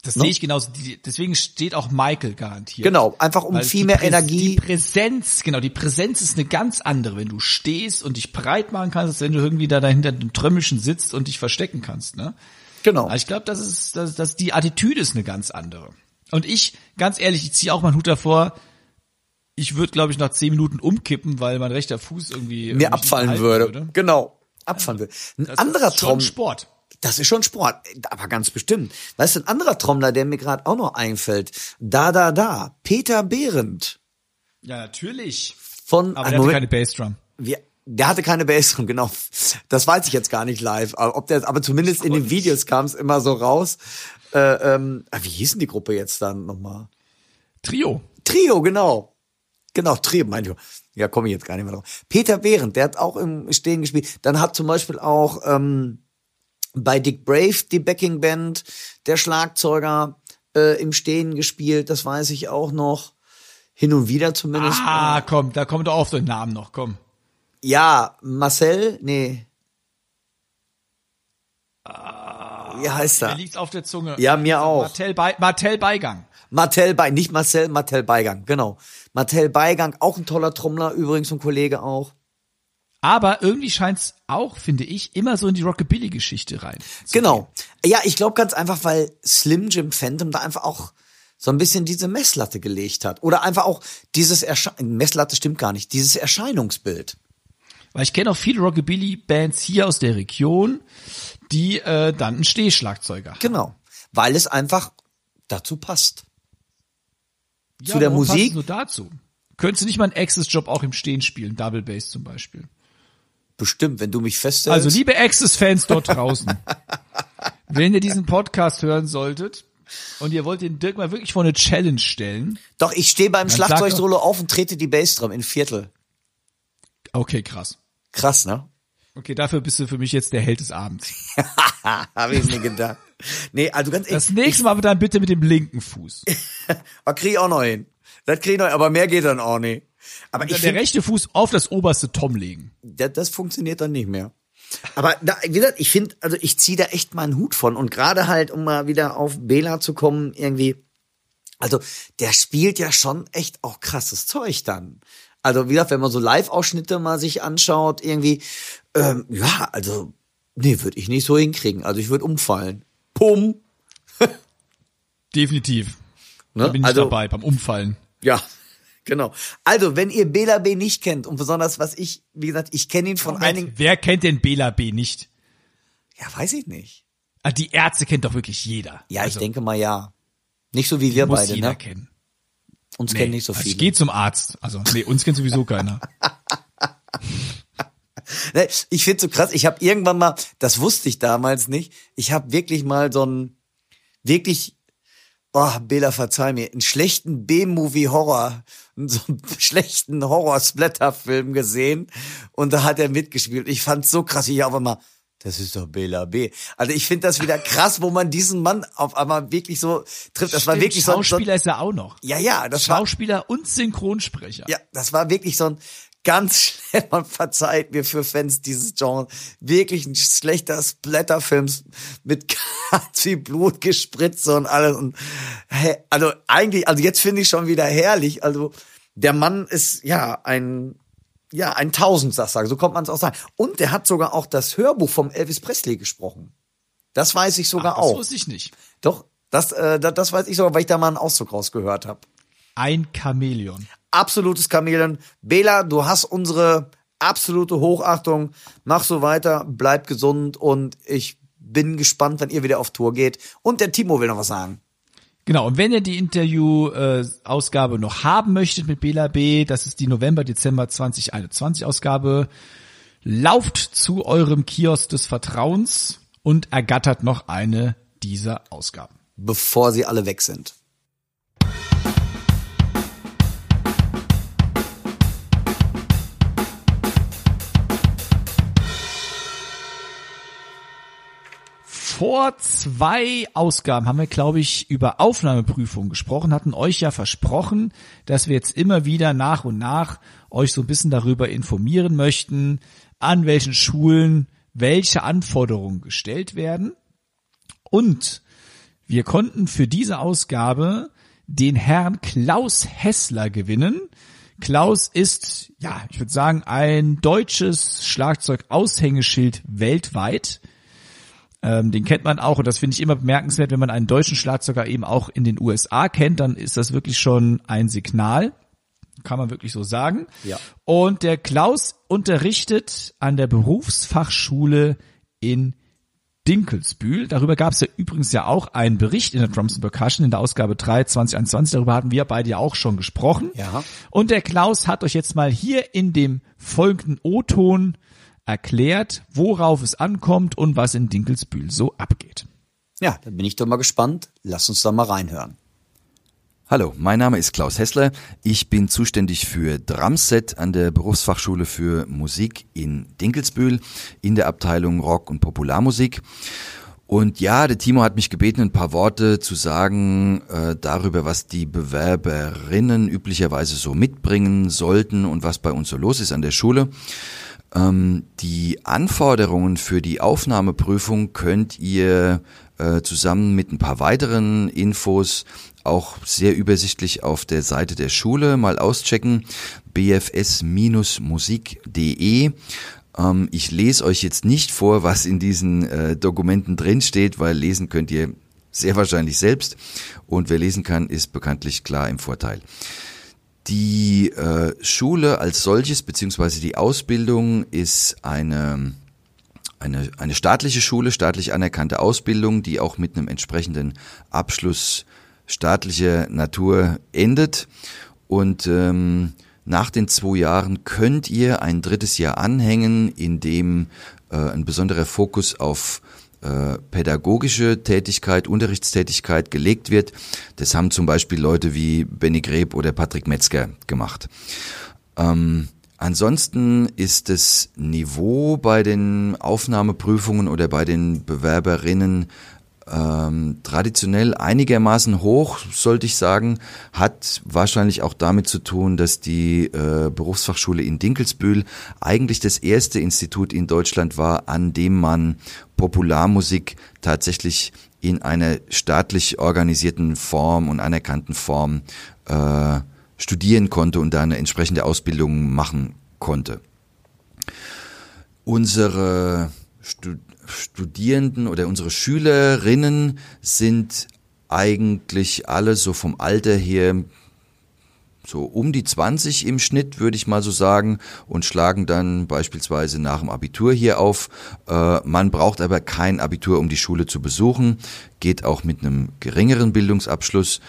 S2: Das
S1: No?
S2: sehe ich genauso. Deswegen steht auch Michael garantiert.
S1: genau, einfach um
S2: Weil
S1: viel mehr Energie.
S2: Die Präsenz, genau, die Präsenz ist eine ganz andere, wenn du stehst und dich breit machen kannst, als wenn du irgendwie da dahinter einem Trömmelchen sitzt und dich verstecken kannst, ne?
S1: Genau.
S2: Aber ich glaube, das ist, das, das, die Attitüde ist eine ganz andere. Und ich, ganz ehrlich, ich ziehe auch meinen Hut davor. Ich würde, glaube ich, nach zehn Minuten umkippen, weil mein rechter Fuß irgendwie
S1: Mir
S2: mich
S1: abfallen würde.
S2: halten
S1: Genau. Abfallen würde. Ein
S2: Das
S1: anderer
S2: ist schon
S1: Traum.
S2: Sport.
S1: Das ist schon Sport, aber ganz bestimmt. Weißt du, ein anderer Trommler, der mir gerade auch noch einfällt. Da, da, da. Peter Behrendt.
S2: Ja, natürlich.
S1: Von,
S2: Aber
S1: ah,
S2: der hatte keine Bassdrum.
S1: wir, der hatte keine Bassdrum, genau. Das weiß ich jetzt gar nicht live. Aber, ob der, aber zumindest in den Videos kam es immer so raus. Äh, ähm, ah, wie hieß denn die Gruppe jetzt dann nochmal?
S2: Trio.
S1: Trio, genau. Genau, Trio, mein ich. Ja, komme ich jetzt gar nicht mehr drauf. Peter Behrendt, der hat auch im Stehen gespielt. Dann hat zum Beispiel auch ähm, bei Dick Brave die Backing Band, der Schlagzeuger äh, im Stehen gespielt, das weiß ich auch noch. Hin und wieder zumindest.
S2: Ah, komm, da kommt doch auf den Namen noch, komm.
S1: Ja, Marcel, nee. Wie heißt
S2: Mir
S1: er?
S2: liegt's auf der Zunge.
S1: Ja, mir auch.
S2: Martell, Be Martell Beigang.
S1: Martell Beigang, nicht Marcel, Martell Beigang, genau. Martell Beigang, auch ein toller Trommler, übrigens ein Kollege auch.
S2: Aber irgendwie scheint's auch, finde ich, immer so in die Rockabilly-Geschichte rein.
S1: Genau. Ja, ich glaube ganz einfach, weil Slim Jim Phantom da einfach auch so ein bisschen diese Messlatte gelegt hat. Oder einfach auch dieses Ersche Messlatte stimmt gar nicht, dieses Erscheinungsbild.
S2: Weil ich kenne auch viele Rockabilly-Bands hier aus der Region, die äh, dann einen Stehschlagzeuger haben.
S1: Genau. Weil es einfach dazu passt.
S2: Ja,
S1: zu der Musik?
S2: Nur dazu. Könntest du nicht mal einen Access-Job auch im Stehen spielen, Double Bass zum Beispiel.
S1: Bestimmt, wenn du mich feststellst.
S2: Also liebe Access-Fans dort draußen, wenn ihr diesen Podcast hören solltet und ihr wollt den Dirk mal wirklich vor eine Challenge stellen,
S1: Doch, ich stehe beim Schlagzeugsolo auf und trete die Bassdrum in Viertel.
S2: okay, krass.
S1: Krass, ne?
S2: Okay, dafür bist du für mich jetzt der Held des Abends.
S1: Hab ich mir gedacht. Nee, also ganz
S2: Das
S1: ehrlich,
S2: nächste Mal aber dann bitte mit dem linken Fuß.
S1: ich, krieg ich auch noch hin. Das krieg ich noch, aber mehr geht dann auch nicht. Aber
S2: Und
S1: ich
S2: dann der
S1: find,
S2: rechte Fuß auf das oberste Tom legen.
S1: das, das funktioniert dann nicht mehr. Aber da, wie gesagt, ich finde, also ich ziehe da echt meinen Hut von. Und gerade halt, um mal wieder auf Bela zu kommen, irgendwie, also der spielt ja schon echt auch krasses Zeug dann. Also wie gesagt, wenn man so Live-Ausschnitte mal sich anschaut, irgendwie, ähm, ja, also, nee, würde ich nicht so hinkriegen. Also ich würde umfallen. Pum.
S2: Definitiv.
S1: Ne?
S2: Da bin ich
S1: also,
S2: dabei beim Umfallen.
S1: Ja, genau. Also, wenn ihr Bela B nicht kennt und besonders was ich, wie gesagt, ich kenne ihn von einigen.
S2: Wer kennt denn Bela B nicht?
S1: Ja, weiß ich nicht.
S2: Ah, die Ärzte kennt doch wirklich jeder.
S1: Ja,
S2: also,
S1: ich denke mal ja. Nicht so wie wir
S2: muss
S1: beide,
S2: jeder
S1: ne?
S2: kennen.
S1: Uns
S2: Nee,
S1: kennen nicht so
S2: also
S1: viele.
S2: ich gehe zum Arzt. Also, nee, uns kennt sowieso keiner.
S1: Ne, Ich finde so krass, ich habe irgendwann mal, das wusste ich damals nicht, ich habe wirklich mal so einen, wirklich, oh, Bela, verzeih mir, einen schlechten B-Movie-Horror, so einen schlechten Horror-Splatter-Film gesehen und da hat er mitgespielt. Ich fand's so krass, ich auf einmal, das ist doch Bela B. Also ich finde das wieder krass, wo man diesen Mann auf einmal wirklich so trifft. Das war
S2: Stimmt,
S1: wirklich so, ein-
S2: Schauspieler ist er auch noch.
S1: ja, ja, das war,
S2: Schauspieler und Synchronsprecher.
S1: ja, das war wirklich so ein ganz schnell, man verzeiht mir für Fans dieses Genres, wirklich ein schlechter Splatterfilm mit ganz viel Blut gespritzt und alles. Und, hey, also eigentlich, also jetzt finde ich schon wieder herrlich. Also der Mann ist ja ein, ja, ein Tausendsasser, so kommt man es auch sagen. Und der hat sogar auch das Hörbuch vom Elvis Presley gesprochen. Das weiß ich sogar
S2: Ach, das
S1: auch.
S2: wusste ich nicht.
S1: Doch, das, äh, das, das weiß ich sogar, weil ich da mal einen Auszug rausgehört habe
S2: Ein Chamäleon.
S1: absolutes Chameleon. Bela, du hast unsere absolute Hochachtung. Mach so weiter, bleib gesund und ich bin gespannt, wenn ihr wieder auf Tour geht. Und der Timo will noch was sagen.
S2: Genau, und wenn ihr die Interview-Ausgabe noch haben möchtet mit Bela B., das ist die November-Dezember 2021 Ausgabe, lauft zu eurem Kiosk des Vertrauens und ergattert noch eine dieser Ausgaben.
S1: Bevor sie alle weg sind.
S2: Vor zwei Ausgaben haben wir, glaube ich, über Aufnahmeprüfungen gesprochen, hatten euch ja versprochen, dass wir jetzt immer wieder nach und nach euch so ein bisschen darüber informieren möchten, an welchen Schulen welche Anforderungen gestellt werden. Und wir konnten für diese Ausgabe den Herrn Klaus Hessler gewinnen. Klaus ist, ja, ich würde sagen, ein deutsches Schlagzeug-Aushängeschild weltweit. Ähm, den kennt man auch und das finde ich immer bemerkenswert, wenn man einen deutschen Schlagzeuger eben auch in den USA kennt, dann ist das wirklich schon ein Signal. Kann man wirklich so sagen.
S1: Ja.
S2: Und der Klaus unterrichtet an der Berufsfachschule in Dinkelsbühl. Darüber gab es ja übrigens ja auch einen Bericht in der Drums and Percussion in der Ausgabe 3 2021. Darüber hatten wir beide ja auch schon gesprochen.
S1: Ja.
S2: Und der Klaus hat euch jetzt mal hier in dem folgenden O-Ton erklärt, worauf es ankommt und was in Dinkelsbühl so abgeht.
S1: Ja, dann bin ich doch mal gespannt. Lass uns da mal reinhören.
S4: Hallo, mein Name ist Klaus Hessler. Ich bin zuständig für Drumset an der Berufsfachschule für Musik in Dinkelsbühl in der Abteilung Rock und Popularmusik. Und ja, der Timo hat mich gebeten, ein paar Worte zu sagen äh, darüber, was die Bewerberinnen üblicherweise so mitbringen sollten und was bei uns so los ist an der Schule. Ähm, die Anforderungen für die Aufnahmeprüfung könnt ihr äh, zusammen mit ein paar weiteren Infos auch sehr übersichtlich auf der Seite der Schule mal auschecken, bfs-musik.de. Ähm, ich lese euch jetzt nicht vor, was in diesen äh, Dokumenten drinsteht, weil lesen könnt ihr sehr wahrscheinlich selbst und wer lesen kann, ist bekanntlich klar im Vorteil. Die äh, Schule als solches, beziehungsweise die Ausbildung ist eine, eine, eine staatliche Schule, staatlich anerkannte Ausbildung, die auch mit einem entsprechenden Abschluss staatlicher Natur endet. Und ähm, nach den zwei Jahren könnt ihr ein drittes Jahr anhängen, in dem äh, ein besonderer Fokus auf äh, pädagogische Tätigkeit, Unterrichtstätigkeit gelegt wird. Das haben zum Beispiel Leute wie Benny Greb oder Patrick Metzger gemacht. Ähm, ansonsten ist das Niveau bei den Aufnahmeprüfungen oder bei den Bewerberinnen ähm, traditionell einigermaßen hoch, sollte ich sagen, hat wahrscheinlich auch damit zu tun, dass die äh, Berufsfachschule in Dinkelsbühl eigentlich das erste Institut in Deutschland war, an dem man Popularmusik tatsächlich in einer staatlich organisierten Form und anerkannten Form äh, studieren konnte und da eine entsprechende Ausbildung machen konnte. Unsere Stud Studierenden oder unsere Schülerinnen sind eigentlich alle so vom Alter her so um die 20 im Schnitt, würde ich mal so sagen, und schlagen dann beispielsweise nach dem Abitur hier auf. Äh, man braucht aber kein Abitur, um die Schule zu besuchen, geht auch mit einem geringeren Bildungsabschluss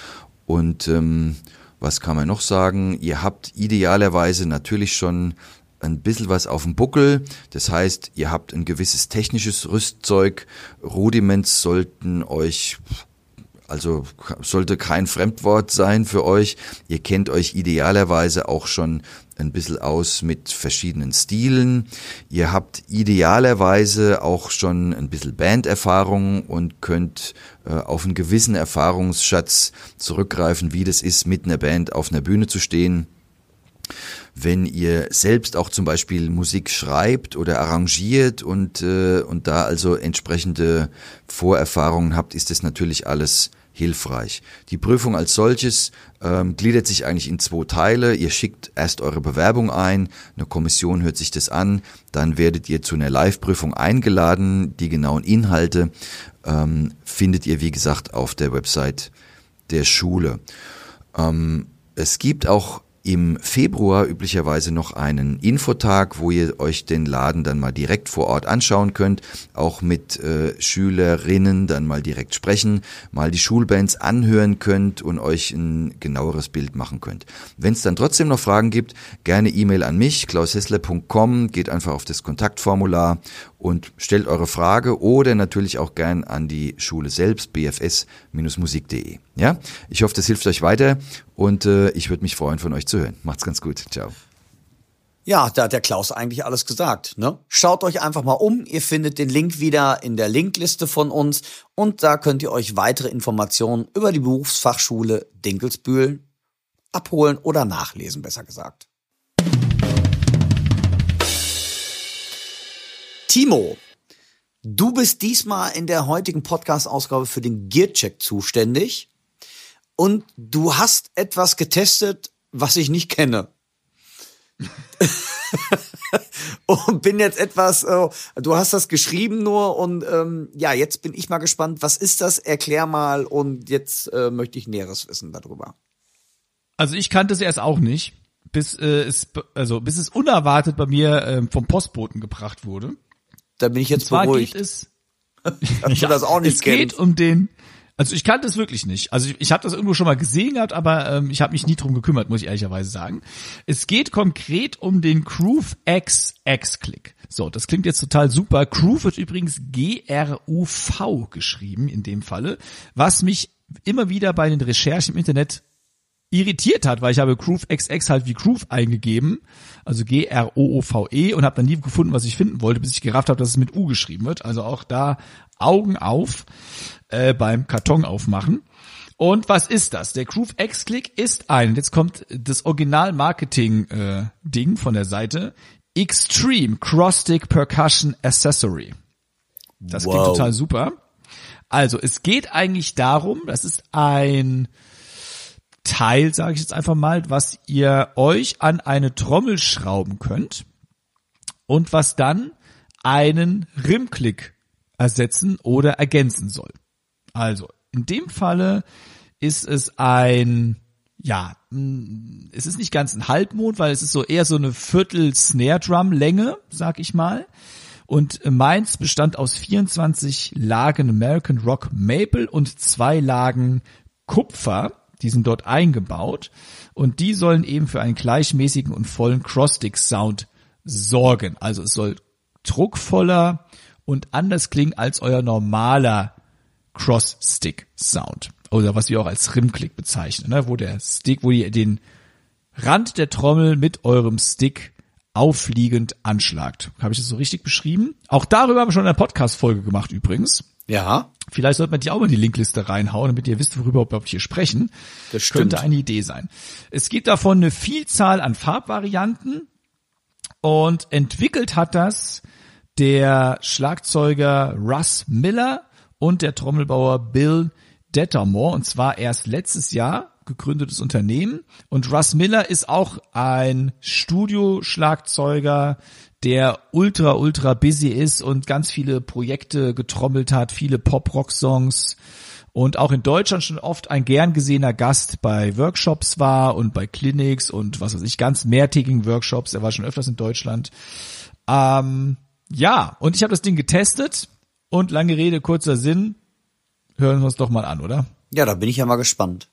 S4: und ähm, was kann man noch sagen? Ihr habt idealerweise natürlich schon ein bisschen was auf dem Buckel. Das heißt, ihr habt ein gewisses technisches Rüstzeug. Rudiments sollten euch also sollte kein Fremdwort sein für euch. Ihr kennt euch idealerweise auch schon ein bisschen aus mit verschiedenen Stilen. Ihr habt idealerweise auch schon ein bisschen Banderfahrung und könnt äh, auf einen gewissen Erfahrungsschatz zurückgreifen, wie das ist, mit einer Band auf einer Bühne zu stehen. Wenn ihr selbst auch zum Beispiel Musik schreibt oder arrangiert und, äh, und da also entsprechende Vorerfahrungen habt, ist das natürlich alles hilfreich. Die Prüfung als solches ähm, gliedert sich eigentlich in zwei Teile. Ihr schickt erst eure Bewerbung ein, eine Kommission hört sich das an, dann werdet ihr zu einer Live-Prüfung eingeladen. Die genauen Inhalte ähm, findet ihr, wie gesagt, auf der Website der Schule. Ähm, es gibt auch im Februar üblicherweise noch einen Infotag, wo ihr euch den Laden dann mal direkt vor Ort anschauen könnt, auch mit äh, Schülerinnen dann mal direkt sprechen, mal die Schulbands anhören könnt und euch ein genaueres Bild machen könnt. Wenn es dann trotzdem noch Fragen gibt, gerne E-Mail an mich, klaushessler.com, geht einfach auf das Kontaktformular und stellt eure Frage oder natürlich auch gern an die Schule selbst, bfs-musik.de. Ja, ich hoffe, das hilft euch weiter und äh, ich würde mich freuen, von euch zu hören. Macht's ganz gut. Ciao.
S1: Ja, da hat der Klaus eigentlich alles gesagt. Ne? Schaut euch einfach mal um. Ihr findet den Link wieder in der Linkliste von uns und da könnt ihr euch weitere Informationen über die Berufsfachschule Dinkelsbühl abholen oder nachlesen, besser gesagt. Timo, du bist diesmal in der heutigen Podcast-Ausgabe für den Gearcheck zuständig und du hast etwas getestet, was ich nicht kenne. und bin jetzt etwas, äh, du hast das geschrieben nur und ähm, ja, jetzt bin ich mal gespannt, was ist das? Erklär mal und jetzt äh, möchte ich Näheres wissen darüber.
S2: Also ich kannte es erst auch nicht, bis äh, es also bis es unerwartet bei mir äh, vom Postboten gebracht wurde.
S1: Da bin ich jetzt beruhigt.
S2: Geht es,
S1: Dass ja, das auch nicht
S2: es geht um den, also ich kannte es wirklich nicht. Also ich, ich habe das irgendwo schon mal gesehen gehabt, aber ähm, ich habe mich nie drum gekümmert, muss ich ehrlicherweise sagen. Es geht konkret um den Groove X X-Click. So, das klingt jetzt total super. Groove wird übrigens G-R-U-V geschrieben in dem Falle, was mich immer wieder bei den Recherchen im Internet irritiert hat, weil ich habe Groove XX halt wie Groove eingegeben, also G-R-O-O-V-E und habe dann nie gefunden, was ich finden wollte, bis ich gerafft habe, dass es mit U geschrieben wird. Also auch da Augen auf äh, beim Karton aufmachen. Und was ist das? Der Groove X-Click ist ein, jetzt kommt das Original-Marketing-Ding äh, von der Seite, Extreme Cross-Stick Percussion Accessory. Das wow. klingt total super. Also es geht eigentlich darum, das ist ein Teil, sage ich jetzt einfach mal, was ihr euch an eine Trommel schrauben könnt und was dann einen Rimklick ersetzen oder ergänzen soll. Also, in dem Falle ist es ein, ja, es ist nicht ganz ein Halbmond, weil es ist so eher so eine Viertel Snare Drum Länge, sag ich mal. Und meins bestand aus 24 Lagen American Rock Maple und zwei Lagen Kupfer die sind dort eingebaut und die sollen eben für einen gleichmäßigen und vollen Crossstick-Sound sorgen. Also es soll druckvoller und anders klingen als euer normaler Cross-Stick-Sound. Oder was wir auch als Rimklick bezeichnen, ne? wo der Stick, wo ihr den Rand der Trommel mit eurem Stick aufliegend anschlagt. Habe ich das so richtig beschrieben? Auch darüber haben wir schon eine Podcast-Folge gemacht übrigens.
S1: Ja.
S2: Vielleicht sollte man die auch mal in die Linkliste reinhauen, damit ihr wisst, worüber wir überhaupt hier sprechen. Das stimmt. Könnte eine Idee sein. Es gibt davon eine Vielzahl an Farbvarianten und entwickelt hat das der Schlagzeuger Russ Miller und der Trommelbauer Bill Dettermore und zwar erst letztes Jahr gegründetes Unternehmen und Russ Miller ist auch ein Studioschlagzeuger, der ultra, ultra busy ist und ganz viele Projekte getrommelt hat, viele Pop-Rock-Songs und auch in Deutschland schon oft ein gern gesehener Gast bei Workshops war und bei Clinics und was weiß ich, ganz mehrtägigen Workshops. Er war schon öfters in Deutschland. Ähm, ja, und ich habe das Ding getestet und lange Rede, kurzer Sinn. Hören wir uns doch mal an, oder?
S1: Ja, da bin ich ja mal gespannt.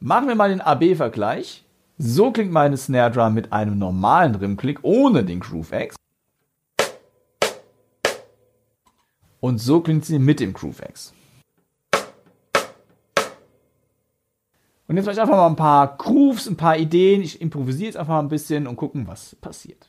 S2: Machen wir mal den AB-Vergleich. So klingt meine Snare Drum mit einem normalen Rimklick ohne den Groove X. Und so klingt sie mit dem Groove X. Und jetzt vielleicht einfach mal ein paar Grooves, ein paar Ideen. Ich improvisiere jetzt einfach mal ein bisschen und gucken, was passiert.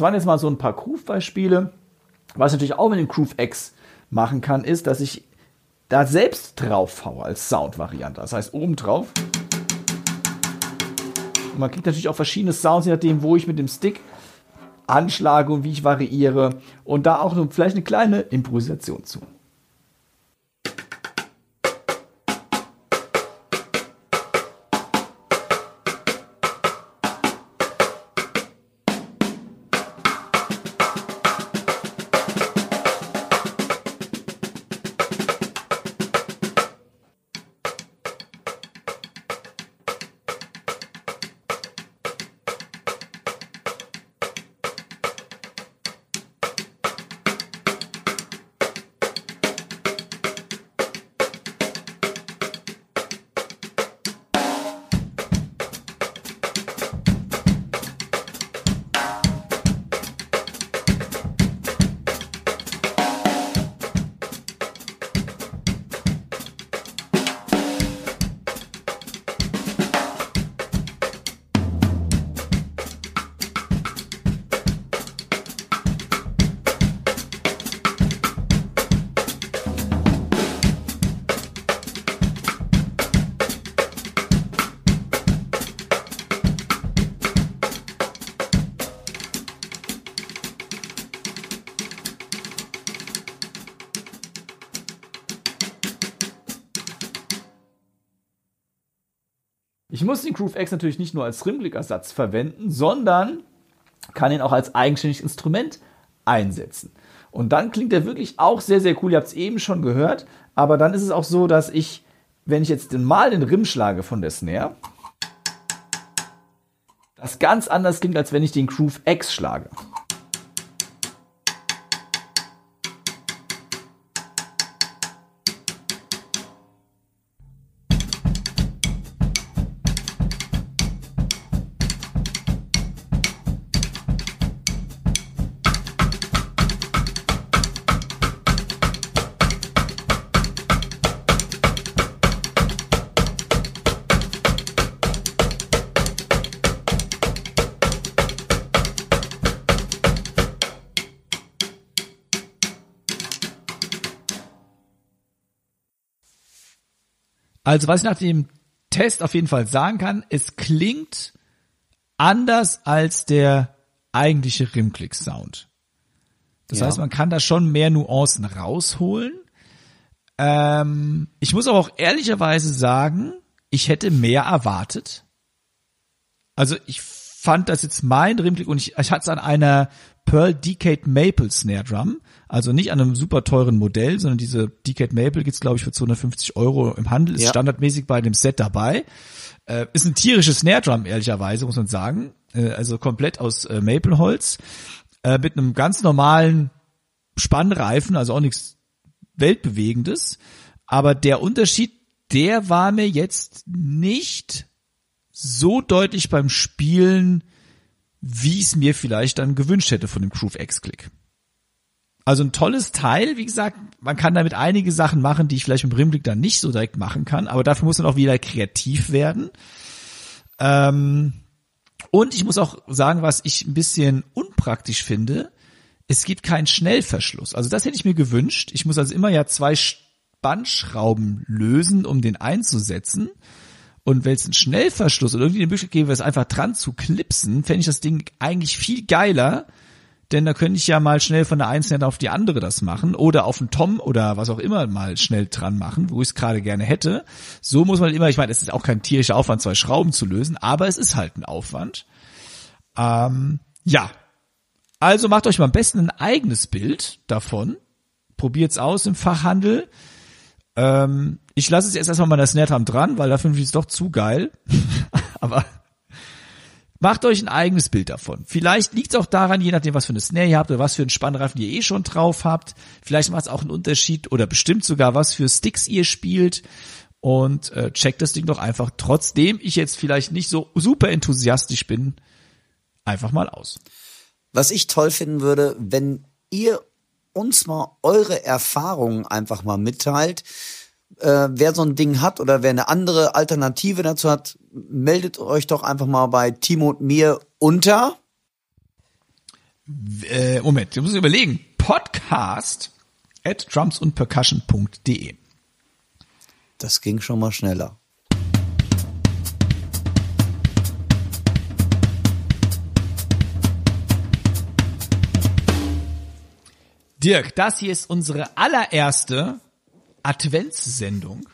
S2: Das waren jetzt mal so ein paar Groove-Beispiele. Was ich natürlich auch mit dem Groove X machen kann, ist, dass ich da selbst drauf haue als Sound-Variante. Das heißt, oben drauf. Und man kriegt natürlich auch verschiedene Sounds, je nachdem, wo ich mit dem Stick anschlage und wie ich variiere. Und da auch vielleicht eine kleine Improvisation zu. Ich muss den Groove X natürlich nicht nur als Rimblick-Ersatz verwenden, sondern kann ihn auch als eigenständiges Instrument einsetzen. Und dann klingt er wirklich auch sehr, sehr cool. Ihr habt es eben schon gehört. Aber dann ist es auch so, dass ich, wenn ich jetzt mal den Rim schlage von der Snare, das ganz anders klingt, als wenn ich den Groove X schlage. Also was ich nach dem Test auf jeden Fall sagen kann, es klingt anders als der eigentliche Rimklick-Sound. Das ja. heißt, man kann da schon mehr Nuancen rausholen. Ähm, ich muss aber auch ehrlicherweise sagen, ich hätte mehr erwartet. Also ich fand das jetzt mein Rimklick und ich, ich hatte es an einer Pearl Decade Maple Snare Drum. Also nicht an einem super teuren Modell, sondern diese Decade Maple gibt's glaube ich für 250 Euro im Handel, ist ja. standardmäßig bei dem Set dabei. Äh, ist ein tierisches Snare Drum, ehrlicherweise, muss man sagen. Äh, also komplett aus äh, Maple-Holz. Äh, mit einem ganz normalen Spannreifen, also auch nichts Weltbewegendes. Aber der Unterschied, der war mir jetzt nicht so deutlich beim Spielen, wie es mir vielleicht dann gewünscht hätte von dem Groove X-Click. Also ein tolles Teil, wie gesagt, man kann damit einige Sachen machen, die ich vielleicht mit Rimblick dann nicht so direkt machen kann, aber dafür muss man auch wieder kreativ werden. Ähm, und ich muss auch sagen, was ich ein bisschen unpraktisch finde, es gibt keinen Schnellverschluss. Also das hätte ich mir gewünscht. Ich muss also immer ja zwei Spannschrauben lösen, um den einzusetzen. Und wenn es einen Schnellverschluss oder irgendwie eine Möglichkeit gäbe, es einfach dran zu klipsen, fände ich das Ding eigentlich viel geiler, denn da könnte ich ja mal schnell von der einen auf die andere das machen oder auf einen Tom oder was auch immer mal schnell dran machen, wo ich es gerade gerne hätte. So muss man immer, ich meine, es ist auch kein tierischer Aufwand, zwei Schrauben zu lösen, aber es ist halt ein Aufwand. Ähm, ja, also macht euch mal am besten ein eigenes Bild davon, probiert's aus im Fachhandel. Ähm, ich lasse es jetzt erstmal mal das Snare dran, weil da finde ich es doch zu geil. aber Macht euch ein eigenes Bild davon. Vielleicht liegt es auch daran, je nachdem, was für eine Snare ihr habt oder was für einen Spannreifen ihr eh schon drauf habt. Vielleicht macht es auch einen Unterschied oder bestimmt sogar, was für Sticks ihr spielt. Und äh, checkt das Ding doch einfach, trotzdem ich jetzt vielleicht nicht so super enthusiastisch bin, einfach mal aus.
S1: Was ich toll finden würde, wenn ihr uns mal eure Erfahrungen einfach mal mitteilt äh, wer so ein Ding hat oder wer eine andere Alternative dazu hat, meldet euch doch einfach mal bei Timo und mir unter.
S2: Äh, Moment, ich muss überlegen. Podcast at drumsundpercussion.de.
S1: Das ging schon mal schneller.
S2: Dirk, das hier ist unsere allererste Adventssendung.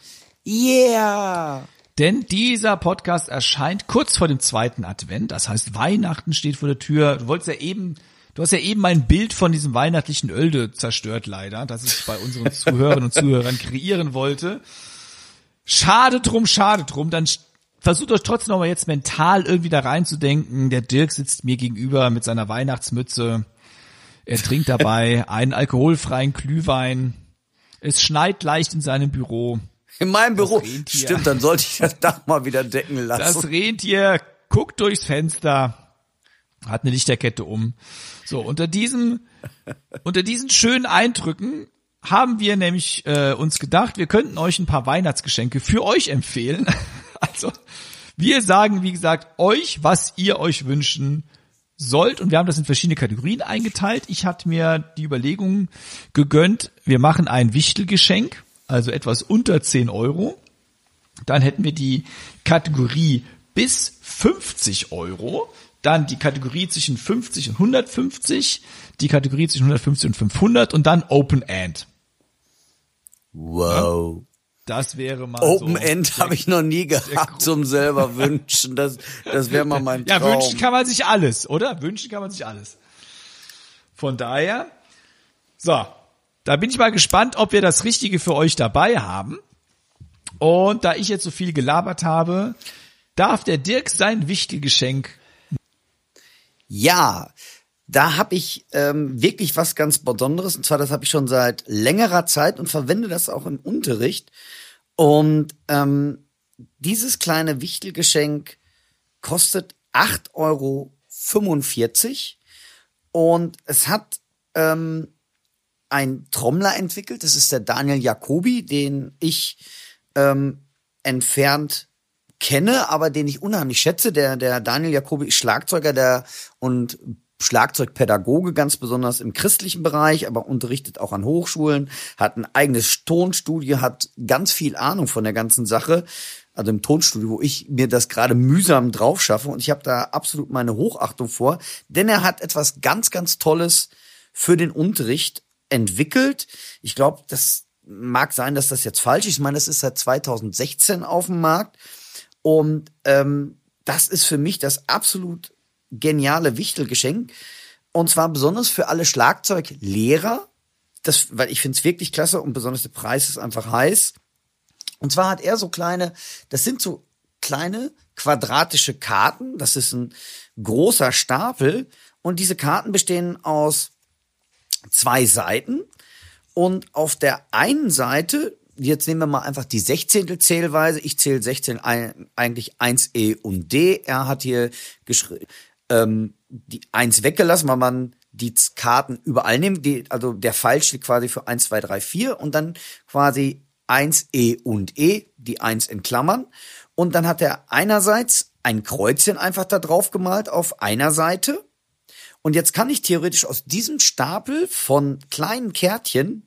S1: Yeah!
S2: Denn dieser Podcast erscheint kurz vor dem zweiten Advent. Das heißt, Weihnachten steht vor der Tür. Du wolltest ja eben, du hast ja eben mein Bild von diesem weihnachtlichen Ölde zerstört leider, das ich bei unseren Zuhörern und Zuhörern kreieren wollte. Schade drum, schade drum. Dann versucht euch trotzdem noch mal jetzt mental irgendwie da reinzudenken. Der Dirk sitzt mir gegenüber mit seiner Weihnachtsmütze. Er trinkt dabei einen alkoholfreien Glühwein es schneit leicht in seinem Büro.
S1: In meinem Büro. Stimmt, dann sollte ich das Dach mal wieder decken lassen.
S2: Das Rentier guckt durchs Fenster, hat eine Lichterkette um. So, unter diesem, unter diesen schönen Eindrücken haben wir nämlich äh, uns gedacht, wir könnten euch ein paar Weihnachtsgeschenke für euch empfehlen. Also, wir sagen, wie gesagt, euch, was ihr euch wünschen sollt, und wir haben das in verschiedene Kategorien eingeteilt. Ich hatte mir die Überlegung gegönnt, wir machen ein Wichtelgeschenk, also etwas unter 10 Euro. Dann hätten wir die Kategorie bis 50 Euro. Dann die Kategorie zwischen 50 und 150, die Kategorie zwischen 150 und 500 und dann Open End.
S1: Wow.
S2: Das wäre mal
S1: Open
S2: so
S1: End habe ich noch nie gehabt zum selber wünschen. Das, das wäre mal mein Traum.
S2: Ja, wünschen kann man sich alles, oder? Wünschen kann man sich alles. Von daher, so, da bin ich mal gespannt, ob wir das Richtige für euch dabei haben. Und da ich jetzt so viel gelabert habe, darf der Dirk sein Wichtelgeschenk.
S1: Ja, da habe ich ähm, wirklich was ganz Besonderes. Und zwar, das habe ich schon seit längerer Zeit und verwende das auch im Unterricht. Und ähm, dieses kleine Wichtelgeschenk kostet 8,45 Euro. Und es hat ähm, ein Trommler entwickelt. Das ist der Daniel Jacobi, den ich ähm, entfernt kenne, aber den ich unheimlich schätze. Der, der Daniel Jacobi ist Schlagzeuger der und Schlagzeugpädagoge, ganz besonders im christlichen Bereich, aber unterrichtet auch an Hochschulen, hat ein eigenes Tonstudio, hat ganz viel Ahnung von der ganzen Sache. Also im Tonstudio, wo ich mir das gerade mühsam drauf schaffe. Und ich habe da absolut meine Hochachtung vor, denn er hat etwas ganz, ganz Tolles für den Unterricht entwickelt. Ich glaube, das mag sein, dass das jetzt falsch ist. Ich meine, das ist seit 2016 auf dem Markt. Und ähm, das ist für mich das absolut geniale Wichtelgeschenk. Und zwar besonders für alle Schlagzeuglehrer. Das, weil ich finde es wirklich klasse und besonders der Preis ist einfach heiß. Und zwar hat er so kleine, das sind so kleine quadratische Karten. Das ist ein großer Stapel. Und diese Karten bestehen aus zwei Seiten. Und auf der einen Seite, jetzt nehmen wir mal einfach die Sechzehntel Zählweise. Ich zähle 16 eigentlich 1E und D. Er hat hier geschrieben, ähm, die eins weggelassen, weil man die Karten überall nimmt. Die, also der Pfeil steht quasi für eins, zwei, drei, vier und dann quasi eins E und E, die eins in Klammern. Und dann hat er einerseits ein Kreuzchen einfach da drauf gemalt auf einer Seite. Und jetzt kann ich theoretisch aus diesem Stapel von kleinen Kärtchen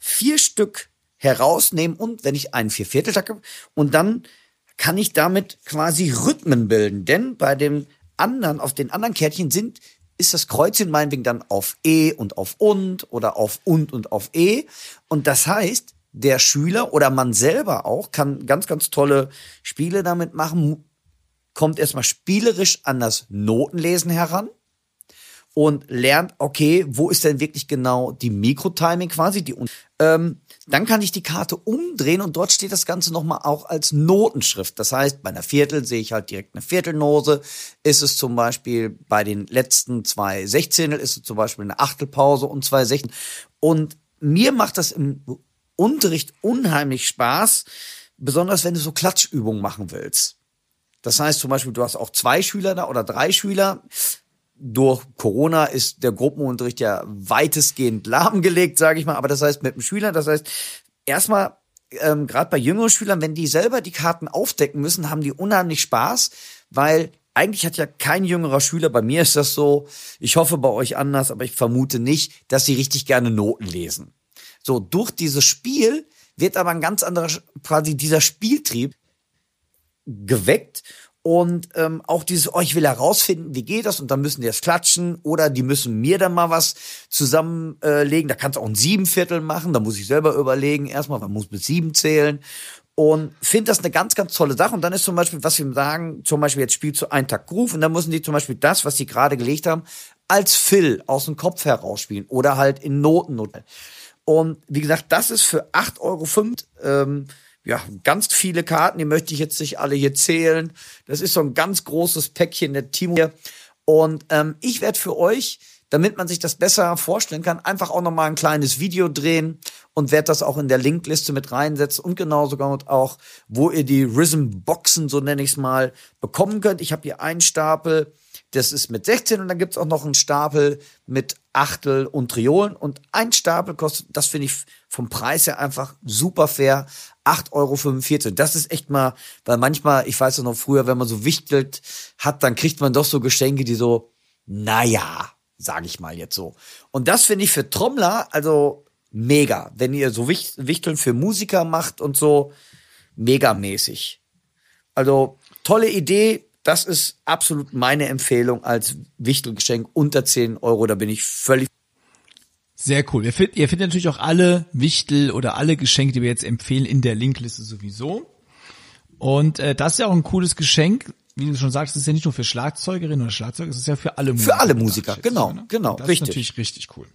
S1: vier Stück herausnehmen und wenn ich einen Viervierteltakt habe und dann kann ich damit quasi Rhythmen bilden. Denn bei dem anderen, auf den anderen Kärtchen sind, ist das Kreuzchen meinetwegen dann auf E und auf und oder auf und und auf E. Und das heißt, der Schüler oder man selber auch kann ganz, ganz tolle Spiele damit machen, kommt erstmal spielerisch an das Notenlesen heran und lernt, okay, wo ist denn wirklich genau die Mikrotiming quasi, die ähm, dann kann ich die Karte umdrehen und dort steht das Ganze nochmal auch als Notenschrift. Das heißt, bei einer Viertel sehe ich halt direkt eine Viertelnose. Ist es zum Beispiel bei den letzten zwei Sechzehntel, ist es zum Beispiel eine Achtelpause und zwei Sechzehntel. Und mir macht das im Unterricht unheimlich Spaß, besonders wenn du so Klatschübungen machen willst. Das heißt zum Beispiel, du hast auch zwei Schüler da oder drei Schüler durch Corona ist der Gruppenunterricht ja weitestgehend lahmgelegt, sage ich mal. Aber das heißt mit dem Schüler, das heißt erstmal ähm, gerade bei jüngeren Schülern, wenn die selber die Karten aufdecken müssen, haben die unheimlich Spaß, weil eigentlich hat ja kein jüngerer Schüler, bei mir ist das so, ich hoffe bei euch anders, aber ich vermute nicht, dass sie richtig gerne Noten lesen. So, durch dieses Spiel wird aber ein ganz anderer, quasi dieser Spieltrieb geweckt und ähm, auch dieses, oh, ich will herausfinden, wie geht das? Und dann müssen die das klatschen oder die müssen mir dann mal was zusammenlegen. Äh, da kannst du auch ein Siebenviertel machen, da muss ich selber überlegen. Erstmal, man muss bis sieben zählen. Und finde das eine ganz, ganz tolle Sache. Und dann ist zum Beispiel, was wir sagen, zum Beispiel jetzt spielst du einen Tag Groove und dann müssen die zum Beispiel das, was die gerade gelegt haben, als Fill aus dem Kopf herausspielen oder halt in Noten. Und wie gesagt, das ist für 8,05 Euro ähm, ja, ganz viele Karten, die möchte ich jetzt nicht alle hier zählen. Das ist so ein ganz großes Päckchen der Timo hier. Und ähm, ich werde für euch, damit man sich das besser vorstellen kann, einfach auch nochmal ein kleines Video drehen und werde das auch in der Linkliste mit reinsetzen und genauso auch, wo ihr die Rhythm-Boxen, so nenne ich es mal, bekommen könnt. Ich habe hier einen Stapel, das ist mit 16 und dann gibt's auch noch einen Stapel mit Achtel und Triolen und ein Stapel kostet, das finde ich vom Preis her einfach super fair, 8,45 Euro. Das ist echt mal, weil manchmal, ich weiß ja noch früher, wenn man so wichtelt hat, dann kriegt man doch so Geschenke, die so, naja, sage ich mal jetzt so. Und das finde ich für Trommler, also mega. Wenn ihr so Wichteln für Musiker macht und so, megamäßig. Also tolle Idee. Das ist absolut meine Empfehlung als Wichtelgeschenk unter 10 Euro. Da bin ich völlig
S2: Sehr cool. Ihr findet, ihr findet natürlich auch alle Wichtel oder alle Geschenke, die wir jetzt empfehlen, in der Linkliste sowieso. Und äh, das ist ja auch ein cooles Geschenk. Wie du schon sagst, es ist ja nicht nur für Schlagzeugerinnen oder Schlagzeuger, es ist ja für alle Musiker.
S1: Für alle Musiker, genau,
S2: ne?
S1: genau,
S2: das
S1: richtig.
S2: ist natürlich richtig cool.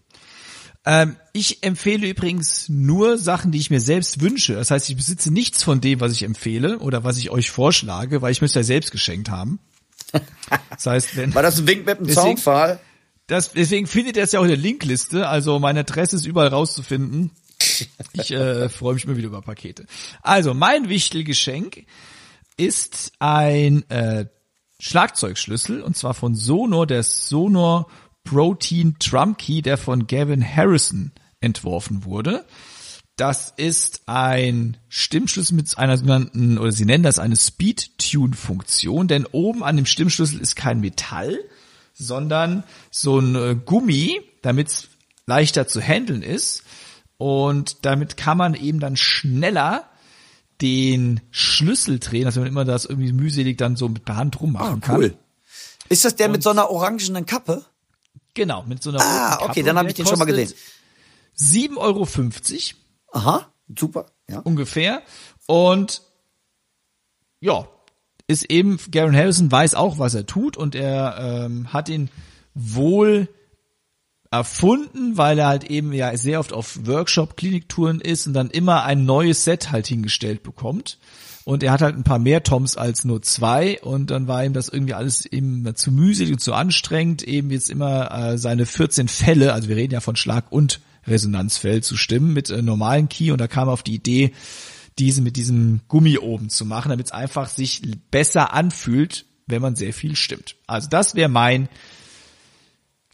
S2: Ähm, ich empfehle übrigens nur Sachen, die ich mir selbst wünsche. Das heißt, ich besitze nichts von dem, was ich empfehle oder was ich euch vorschlage, weil ich müsste ja selbst geschenkt haben. Das heißt, wenn
S1: War das ein Wink mit dem Zaunpfahl?
S2: Das, deswegen findet ihr es ja auch in der Linkliste. Also meine Adresse ist überall rauszufinden. Ich äh, freue mich immer wieder über Pakete. Also mein Wichtelgeschenk ist ein äh, Schlagzeugschlüssel und zwar von Sonor, der Sonor Protein Drum Key, der von Gavin Harrison entworfen wurde. Das ist ein Stimmschlüssel mit einer sogenannten, oder sie nennen das eine Speed-Tune-Funktion, denn oben an dem Stimmschlüssel ist kein Metall, sondern so ein äh, Gummi, damit es leichter zu handeln ist. Und damit kann man eben dann schneller den Schlüssel drehen, dass man immer das irgendwie mühselig dann so mit der Hand rummachen kann.
S1: Ah, Cool. Ist das der mit so einer orangenen Kappe?
S2: Genau, mit so einer
S1: Ah,
S2: roten
S1: okay,
S2: Kappe.
S1: dann habe ich den schon mal gesehen.
S2: 7,50 Euro
S1: Aha, super. Ja.
S2: ungefähr. Und ja, ist eben, Garen Harrison weiß auch, was er tut und er ähm, hat ihn wohl erfunden, weil er halt eben ja sehr oft auf Workshop-Kliniktouren ist und dann immer ein neues Set halt hingestellt bekommt. Und er hat halt ein paar mehr Toms als nur zwei und dann war ihm das irgendwie alles eben zu mühselig und zu anstrengend, eben jetzt immer äh, seine 14 Fälle, also wir reden ja von Schlag- und Resonanzfell zu stimmen mit äh, normalen Key und da kam er auf die Idee, diese mit diesem Gummi oben zu machen, damit es einfach sich besser anfühlt, wenn man sehr viel stimmt. Also das wäre mein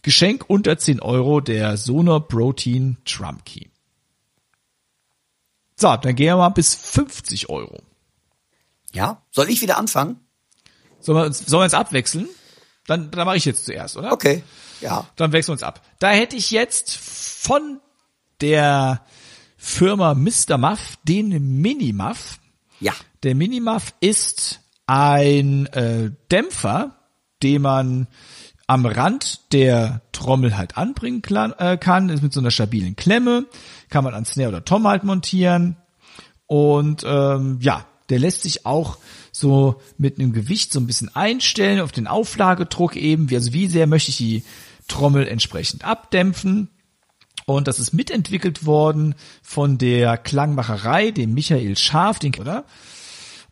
S2: Geschenk unter 10 Euro, der Sonor Protein Drum Key. So, dann gehen wir mal bis 50 Euro.
S1: Ja? Soll ich wieder anfangen?
S2: Sollen wir uns, sollen wir uns abwechseln? Dann, dann mache ich jetzt zuerst, oder?
S1: Okay. Ja.
S2: Dann wechseln wir uns ab. Da hätte ich jetzt von der Firma Mr. Muff den Mini-Muff.
S1: Ja.
S2: Der Minimuff ist ein äh, Dämpfer, den man am Rand der Trommel halt anbringen kla- äh, kann, ist mit so einer stabilen Klemme, kann man an Snare oder Tom halt montieren und ähm, ja, der lässt sich auch so mit einem Gewicht so ein bisschen einstellen auf den Auflagedruck eben, wie, also wie sehr möchte ich die Trommel entsprechend abdämpfen. Und das ist mitentwickelt worden von der Klangmacherei, dem Michael Scharf, den oder?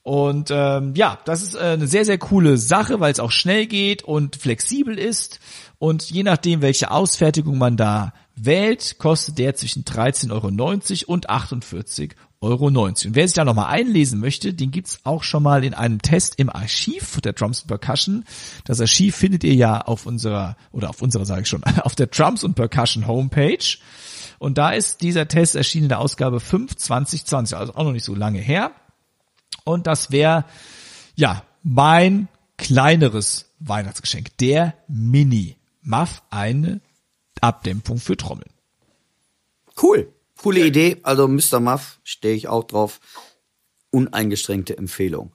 S2: Und ähm, ja, das ist äh, eine sehr, sehr coole Sache, weil es auch schnell geht und flexibel ist. Und je nachdem, welche Ausfertigung man da wählt, kostet der zwischen 13,90 Euro und 48,90 Euro. Und wer sich da nochmal einlesen möchte, den gibt's auch schon mal in einem Test im Archiv der Drums Percussion. Das Archiv findet ihr ja auf unserer, oder auf unserer sage ich schon, auf der Drums und Percussion Homepage. Und da ist dieser Test erschienen in der Ausgabe 5 2020, also auch noch nicht so lange her. Und das wäre, ja, mein kleineres Weihnachtsgeschenk. Der Mini Muff, eine Abdämpfung für Trommeln.
S1: Cool. Coole Idee. Also Mr. Muff stehe ich auch drauf. Uneingeschränkte Empfehlung.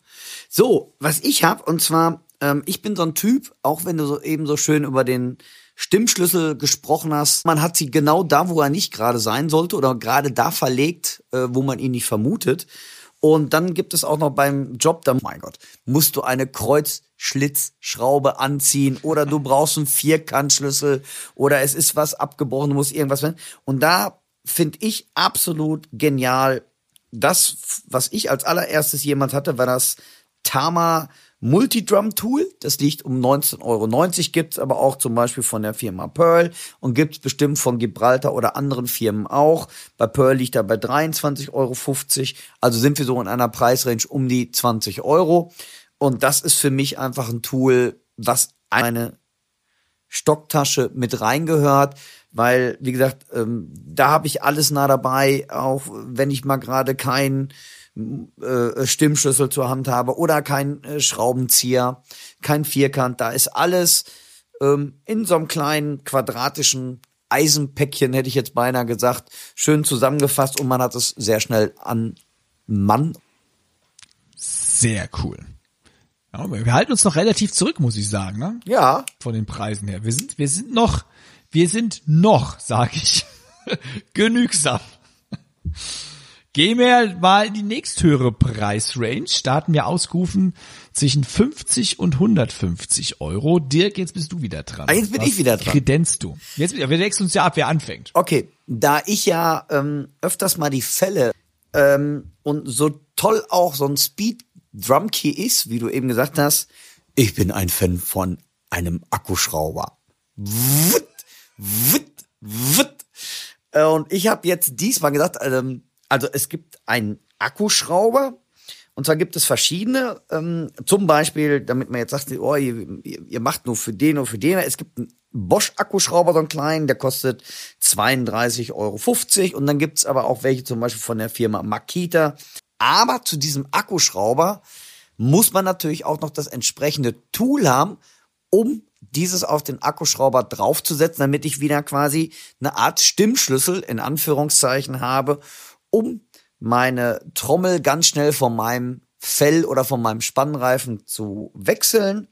S1: So, was ich hab und zwar, ähm, ich bin so ein Typ, auch wenn du so eben so schön über den Stimmschlüssel gesprochen hast, man hat sie genau da, wo er nicht gerade sein sollte oder gerade da verlegt, äh, wo man ihn nicht vermutet. Und dann gibt es auch noch beim Job, da, mein Gott, musst du eine Kreuzschlitzschraube anziehen oder du brauchst einen Vierkantschlüssel oder es ist was abgebrochen, du musst irgendwas werden. Und da finde ich absolut genial. Das, was ich als allererstes jemand hatte, war das Tama Multidrum Tool. Das liegt um 19,90 Euro. Gibt's aber auch zum Beispiel von der Firma Pearl und gibt's bestimmt von Gibraltar oder anderen Firmen auch. Bei Pearl liegt er bei 23,50 Euro. Also sind wir so in einer Preisrange um die 20 Euro. Und das ist für mich einfach ein Tool, was eine Stocktasche mit reingehört, weil, wie gesagt, ähm, da habe ich alles nah dabei, auch wenn ich mal gerade keinen äh, Stimmschlüssel zur Hand habe oder kein äh, Schraubenzieher, kein Vierkant, da ist alles ähm, in so einem kleinen quadratischen Eisenpäckchen, hätte ich jetzt beinahe gesagt, schön zusammengefasst und man hat es sehr schnell an Mann.
S2: Sehr cool. Ja, wir halten uns noch relativ zurück, muss ich sagen, ne?
S1: Ja,
S2: Von den Preisen her. Wir sind, wir sind noch, wir sind noch, sag ich, Genügsam. Gehen wir mal in die nächsthöhere Preisrange. Starten wir ausgerufen zwischen 50 und 150 Euro. Dirk, jetzt bist du wieder dran.
S1: Ah, jetzt bin
S2: Was
S1: ich wieder dran.
S2: Kredenzt du. Jetzt, wir wechseln uns ja ab, wer anfängt.
S1: Okay, da ich ja ähm, öfters mal die Fälle ähm, und so toll auch so ein Speed Drum Key ist, wie du eben gesagt hast, ich bin ein Fan von einem Akkuschrauber. Wutt, wutt, wutt. Äh, Und ich habe jetzt diesmal gedacht, ähm, also es gibt einen Akkuschrauber. Und zwar gibt es verschiedene, ähm, zum Beispiel, damit man jetzt sagt, oh, ihr, ihr ihr macht nur für den und für den. Es gibt einen Bosch-Akkuschrauber, so einen kleinen, der kostet 32,50 Euro. Und dann gibt's aber auch welche zum Beispiel von der Firma Makita. Aber zu diesem Akkuschrauber muss man natürlich auch noch das entsprechende Tool haben, um dieses auf den Akkuschrauber draufzusetzen, damit ich wieder quasi eine Art Stimmschlüssel in Anführungszeichen habe, um meine Trommel ganz schnell von meinem Fell oder von meinem Spannreifen zu wechseln.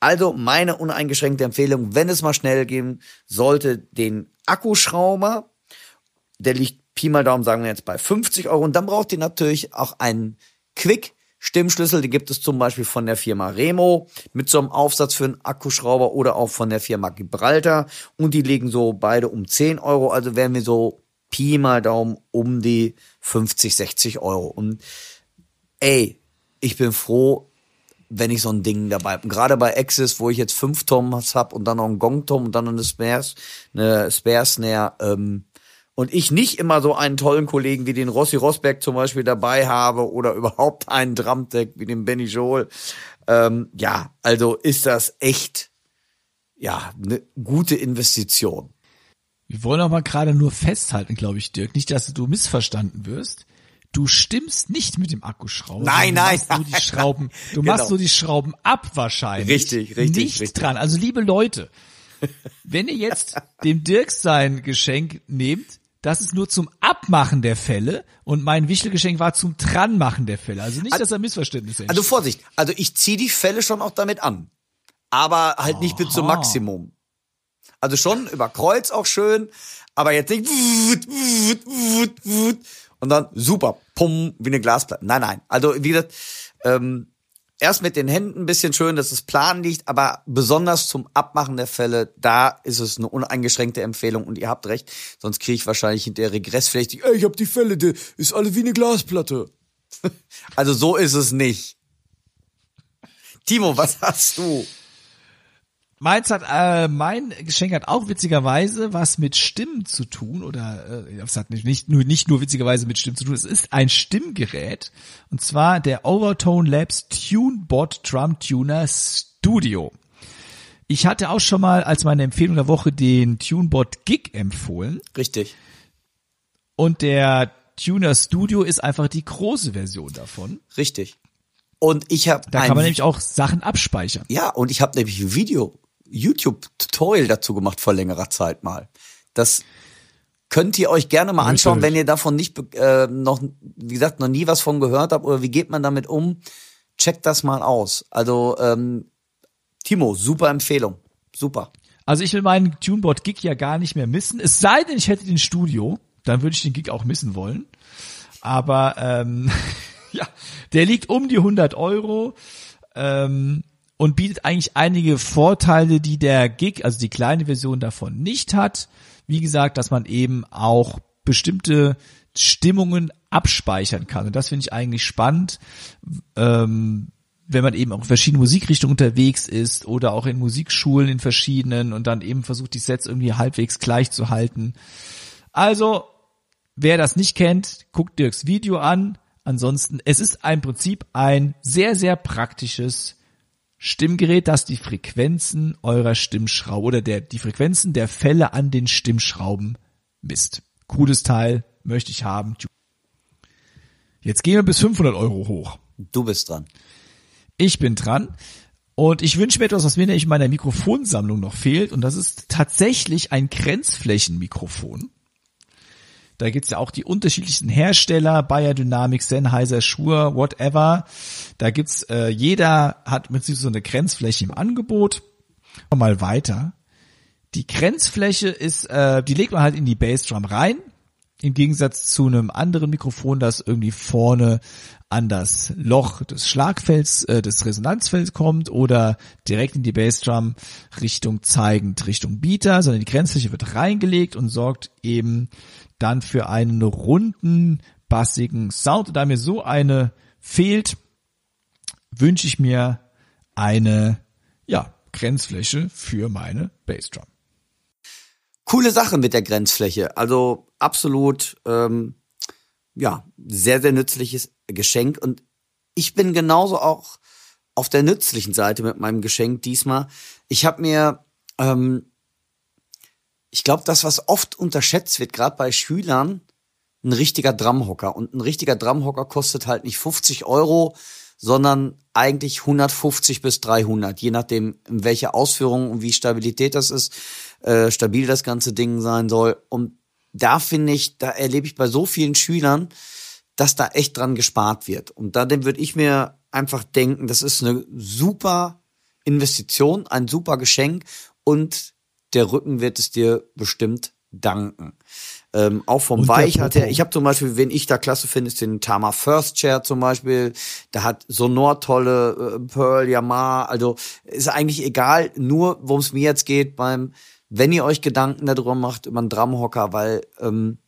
S1: Also meine uneingeschränkte Empfehlung, wenn es mal schnell gehen sollte, den Akkuschrauber. Der liegt Pi mal Daumen, sagen wir jetzt bei 50 Euro. Und dann braucht ihr natürlich auch einen Quick Stimmschlüssel. Die gibt es zum Beispiel von der Firma Remo mit so einem Aufsatz für einen Akkuschrauber oder auch von der Firma Gibraltar. Und die liegen so beide um 10 Euro. Also wären wir so Pi mal Daumen um die 50, 60 Euro. Und ey, ich bin froh, wenn ich so ein Ding dabei habe. Gerade bei Axis, wo ich jetzt fünf Toms hab und dann noch einen Gong-Tom und dann noch eine Spare, eine Spare Snare, ähm, und ich nicht immer so einen tollen Kollegen wie den Rossi Rosberg zum Beispiel dabei habe oder überhaupt einen Drumdeck wie den Benny Joel, ähm, ja, also ist das echt, ja, eine gute Investition.
S2: Wir wollen mal gerade nur festhalten, glaube ich, Dirk. Nicht, dass du missverstanden wirst. Du stimmst nicht mit dem Akkuschrauber.
S1: Nein,
S2: du
S1: nein,
S2: machst nur die
S1: nein,
S2: Schrauben. Du
S1: Genau.
S2: machst nur die Schrauben ab wahrscheinlich.
S1: Richtig, richtig,
S2: Nicht
S1: richtig.
S2: dran. Also liebe Leute, wenn ihr jetzt dem Dirk sein Geschenk nehmt, das ist nur zum Abmachen der Fälle und mein Wichtelgeschenk war zum Dranmachen der Fälle. Also nicht, dass da Missverständnisse
S1: Also
S2: entstehen.
S1: Vorsicht, also ich ziehe die Fälle schon auch damit an. Aber halt nicht bis zum
S2: Aha.
S1: Maximum. Also schon über Kreuz auch schön, aber jetzt nicht und dann super, pum, wie eine Glasplatte. Nein, nein. Also wie gesagt, ähm, erst mit den Händen ein bisschen schön, dass es plan liegt, aber besonders zum Abmachen der Fälle, da ist es eine uneingeschränkte Empfehlung und ihr habt recht, sonst kriege ich wahrscheinlich hinterher Regressflächig, ey, ich hab die Fälle, die ist alle wie eine Glasplatte. also so ist es nicht. Timo, was hast du?
S2: Meins hat, äh, mein Geschenk hat auch witzigerweise was mit Stimmen zu tun oder äh, es hat nicht, nicht nur nicht nur witzigerweise mit Stimmen zu tun. Es ist ein Stimmgerät und zwar der Overtone Labs TuneBot Drum Tuner Studio. Ich hatte auch schon mal als meine Empfehlung der Woche den TuneBot Gig empfohlen
S1: Richtig.
S2: und der Tuner Studio ist einfach die große Version davon.
S1: Richtig. Und ich habe
S2: Da kann man nämlich auch Sachen abspeichern.
S1: ja, und ich habe nämlich ein Video, YouTube-Tutorial dazu gemacht vor längerer Zeit mal. Das könnt ihr euch gerne mal anschauen,
S2: Natürlich.
S1: wenn ihr davon nicht äh, noch, wie gesagt, noch nie was von gehört habt oder wie geht man damit um. Checkt das mal aus. Also ähm, Timo, super Empfehlung, super.
S2: Also ich will meinen TuneBot Gig ja gar nicht mehr missen. Es sei denn, ich hätte den Studio, dann würde ich den Gig auch missen wollen. Aber ähm, ja, der liegt um die 100 Euro ähm, und bietet eigentlich einige Vorteile, die der Gig, also die kleine Version davon nicht hat. Wie gesagt, dass man eben auch bestimmte Stimmungen abspeichern kann. Und das finde ich eigentlich spannend. Ähm, wenn man eben auch in verschiedenen Musikrichtungen unterwegs ist oder auch in Musikschulen in verschiedenen und dann eben versucht, die Sets irgendwie halbwegs gleich zu halten. Also, wer das nicht kennt, guckt Dirks Video an. Ansonsten, es ist im Prinzip ein sehr, sehr praktisches Stimmgerät, das die Frequenzen eurer Stimmschraube oder der, die Frequenzen der Fälle an den Stimmschrauben misst. Cooles Teil, möchte ich haben. Jetzt gehen wir bis 500 Euro hoch.
S1: Du bist dran.
S2: Ich bin dran. Und ich wünsche mir etwas, was mir nämlich in meiner Mikrofonsammlung noch fehlt. Und das ist tatsächlich ein Grenzflächenmikrofon. Da gibt's ja auch die unterschiedlichsten Hersteller, Bayer Dynamics, Sennheiser, Shure, whatever. Da gibt's, äh, jeder hat mit sich so eine Grenzfläche im Angebot. Mal weiter. Die Grenzfläche ist, äh, die legt man halt in die Bassdrum rein. Im Gegensatz zu einem anderen Mikrofon, das irgendwie vorne an das Loch des Schlagfelds, äh, des Resonanzfelds kommt oder direkt in die Bassdrum Richtung zeigend, Richtung Beater, sondern die Grenzfläche wird reingelegt und sorgt eben dann für einen runden, bassigen Sound. Und da mir so eine fehlt, wünsche ich mir eine, ja, Grenzfläche für meine Bassdrum.
S1: Coole Sache mit der Grenzfläche. Also absolut, ähm, ja, sehr, sehr nützliches Geschenk. Und ich bin genauso auch auf der nützlichen Seite mit meinem Geschenk diesmal. Ich habe mir, ähm, ich glaube, das, was oft unterschätzt wird, gerade bei Schülern, ein richtiger Drumhocker. Und ein richtiger Drumhocker kostet halt nicht 50 Euro, sondern eigentlich 150 bis 300, je nachdem, in welcher Ausführung und wie Stabilität das ist, äh, stabil das ganze Ding sein soll. Und da finde ich, da erlebe ich bei so vielen Schülern, dass da echt dran gespart wird. Und da würde ich mir einfach denken, das ist eine super Investition, ein super Geschenk und der Rücken wird es dir bestimmt danken. Ähm, auch vom Weichheit her. Ich habe zum Beispiel, wen ich da klasse finde, ist den Tama First Chair zum Beispiel. Der hat Sonor tolle äh, Pearl, Yamaha. Also ist eigentlich egal, nur worum es mir jetzt geht beim, wenn ihr euch Gedanken darüber macht, über einen Drumhocker, weil ähm,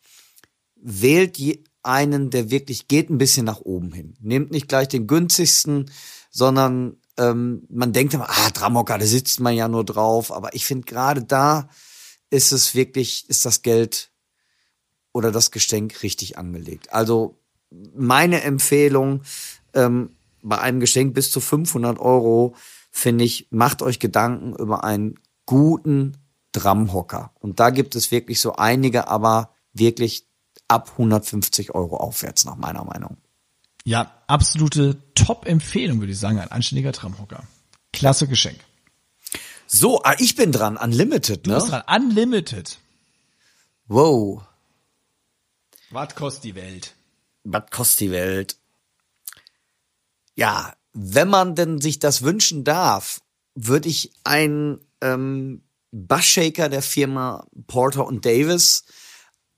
S1: wählt je, einen, der wirklich geht ein bisschen nach oben hin. Nehmt nicht gleich den günstigsten, sondern ähm, man denkt immer, ah, Drumhocker, da sitzt man ja nur drauf. Aber ich finde gerade da ist es wirklich, ist das Geld oder das Geschenk richtig angelegt. Also meine Empfehlung ähm, bei einem Geschenk bis zu 500 Euro finde ich, macht euch Gedanken über einen guten Drumhocker. Und da gibt es wirklich so einige, aber wirklich ab 150 Euro aufwärts nach meiner Meinung.
S2: Ja, absolute Top-Empfehlung, würde ich sagen, ein anständiger Drumhocker. Klasse Geschenk.
S1: So, ah, ich bin dran, Unlimited, ne?
S2: Du bist dran, Unlimited.
S1: Wow.
S2: Was kostet die Welt?
S1: Was kostet die Welt? Ja, wenn man denn sich das wünschen darf, würde ich einen ähm, Bassshaker der Firma Porter und Davis,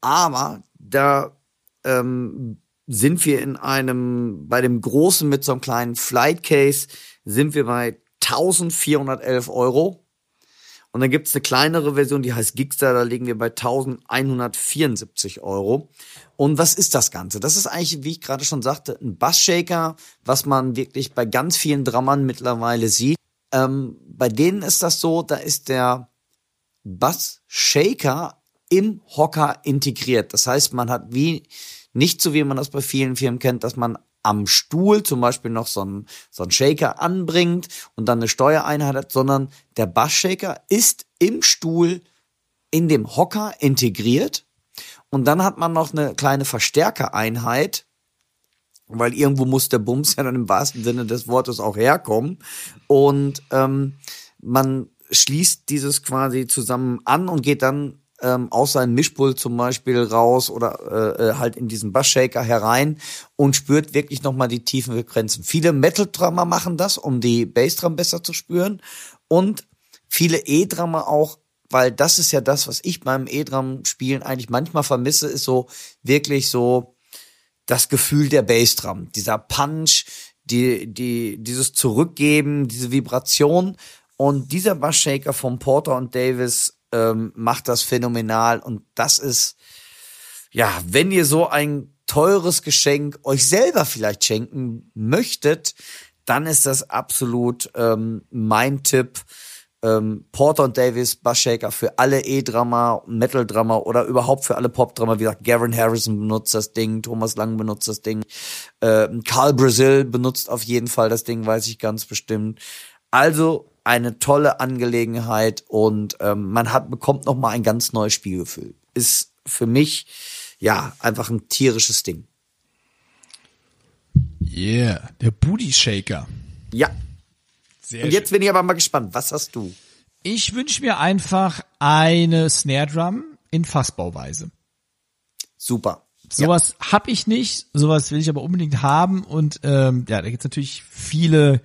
S1: aber da ähm, sind wir in einem, bei dem großen mit so einem kleinen Flight Case, sind wir bei 1411 Euro. Und dann gibt's eine kleinere Version, die heißt Gigster, da liegen wir bei 1174 Euro. Und was ist das Ganze? Das ist eigentlich, wie ich gerade schon sagte, ein Bassshaker, was man wirklich bei ganz vielen Drummern mittlerweile sieht. Ähm, bei denen ist das so, da ist der Bassshaker im Hocker integriert. Das heißt, man hat wie, nicht so wie man das bei vielen Firmen kennt, dass man am Stuhl zum Beispiel noch so einen, so einen Shaker anbringt und dann eine Steuereinheit hat, sondern der Bassshaker ist im Stuhl in dem Hocker integriert. Und dann hat man noch eine kleine Verstärkereinheit, weil irgendwo muss der Bums ja dann im wahrsten Sinne des Wortes auch herkommen. Und ähm, man schließt dieses quasi zusammen an und geht dann ähm, aus seinem Mischpult zum Beispiel raus oder äh, äh, halt in diesen Bassshaker herein und spürt wirklich nochmal die tiefen Frequenzen. Viele Metal-Drummer machen das, um die Bassdrum besser zu spüren und viele E-Drummer auch, weil das ist ja das, was ich beim E-Drum-Spielen eigentlich manchmal vermisse, ist so wirklich so das Gefühl der Bassdrum, dieser Punch, die, die, dieses Zurückgeben, diese Vibration und dieser Bassshaker von Porter und Davis ähm, macht das phänomenal und das ist, ja, wenn ihr so ein teures Geschenk euch selber vielleicht schenken möchtet, dann ist das absolut ähm, mein Tipp. Ähm, Porter und Davis, Bassshaker für alle E-Drama, Metal-Drama oder überhaupt für alle Pop-Drama. Wie gesagt, Gavin Harrison benutzt das Ding, Thomas Lang benutzt das Ding, äh, Carl Brazil benutzt auf jeden Fall das Ding, weiß ich ganz bestimmt. Also eine tolle Angelegenheit und ähm, man hat bekommt noch mal ein ganz neues Spielgefühl. Ist für mich ja einfach ein tierisches Ding.
S2: Yeah, der Booty Shaker.
S1: Ja.
S2: Sehr
S1: und jetzt bin ich aber mal gespannt, was hast du?
S2: Ich wünsche mir einfach eine Snare Drum in Fassbauweise.
S1: Super.
S2: Sowas ja. hab ich nicht, sowas will ich aber unbedingt haben und ähm, ja, da gibt's natürlich viele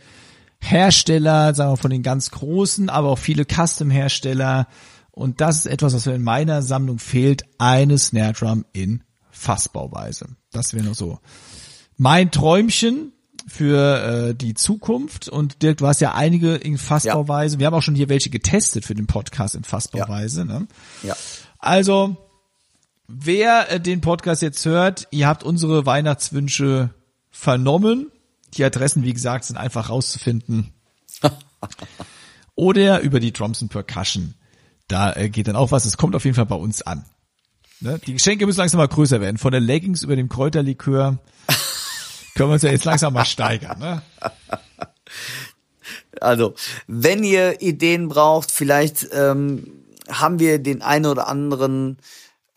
S2: Hersteller, sagen wir von den ganz großen, aber auch viele Custom-Hersteller. Und das ist etwas, was mir in meiner Sammlung fehlt, eine Snare Drum in Fassbauweise. Das wäre noch so mein Träumchen für äh, die Zukunft. Und Dirk, du hast ja einige in Fassbauweise. Ja. Wir haben auch schon hier welche getestet für den Podcast in Fassbauweise. Ja. Ne?
S1: ja.
S2: Also, wer äh, den Podcast jetzt hört, ihr habt unsere Weihnachtswünsche vernommen. Die Adressen, wie gesagt, sind einfach rauszufinden. Oder über die Drums and Percussion. Da äh, geht dann auch was. Es kommt auf jeden Fall bei uns an. Ne? Die Geschenke müssen langsam mal größer werden. Von der Leggings über dem Kräuterlikör können wir uns ja jetzt langsam mal steigern. Ne?
S1: Also, wenn ihr Ideen braucht, vielleicht ähm, haben wir den einen oder anderen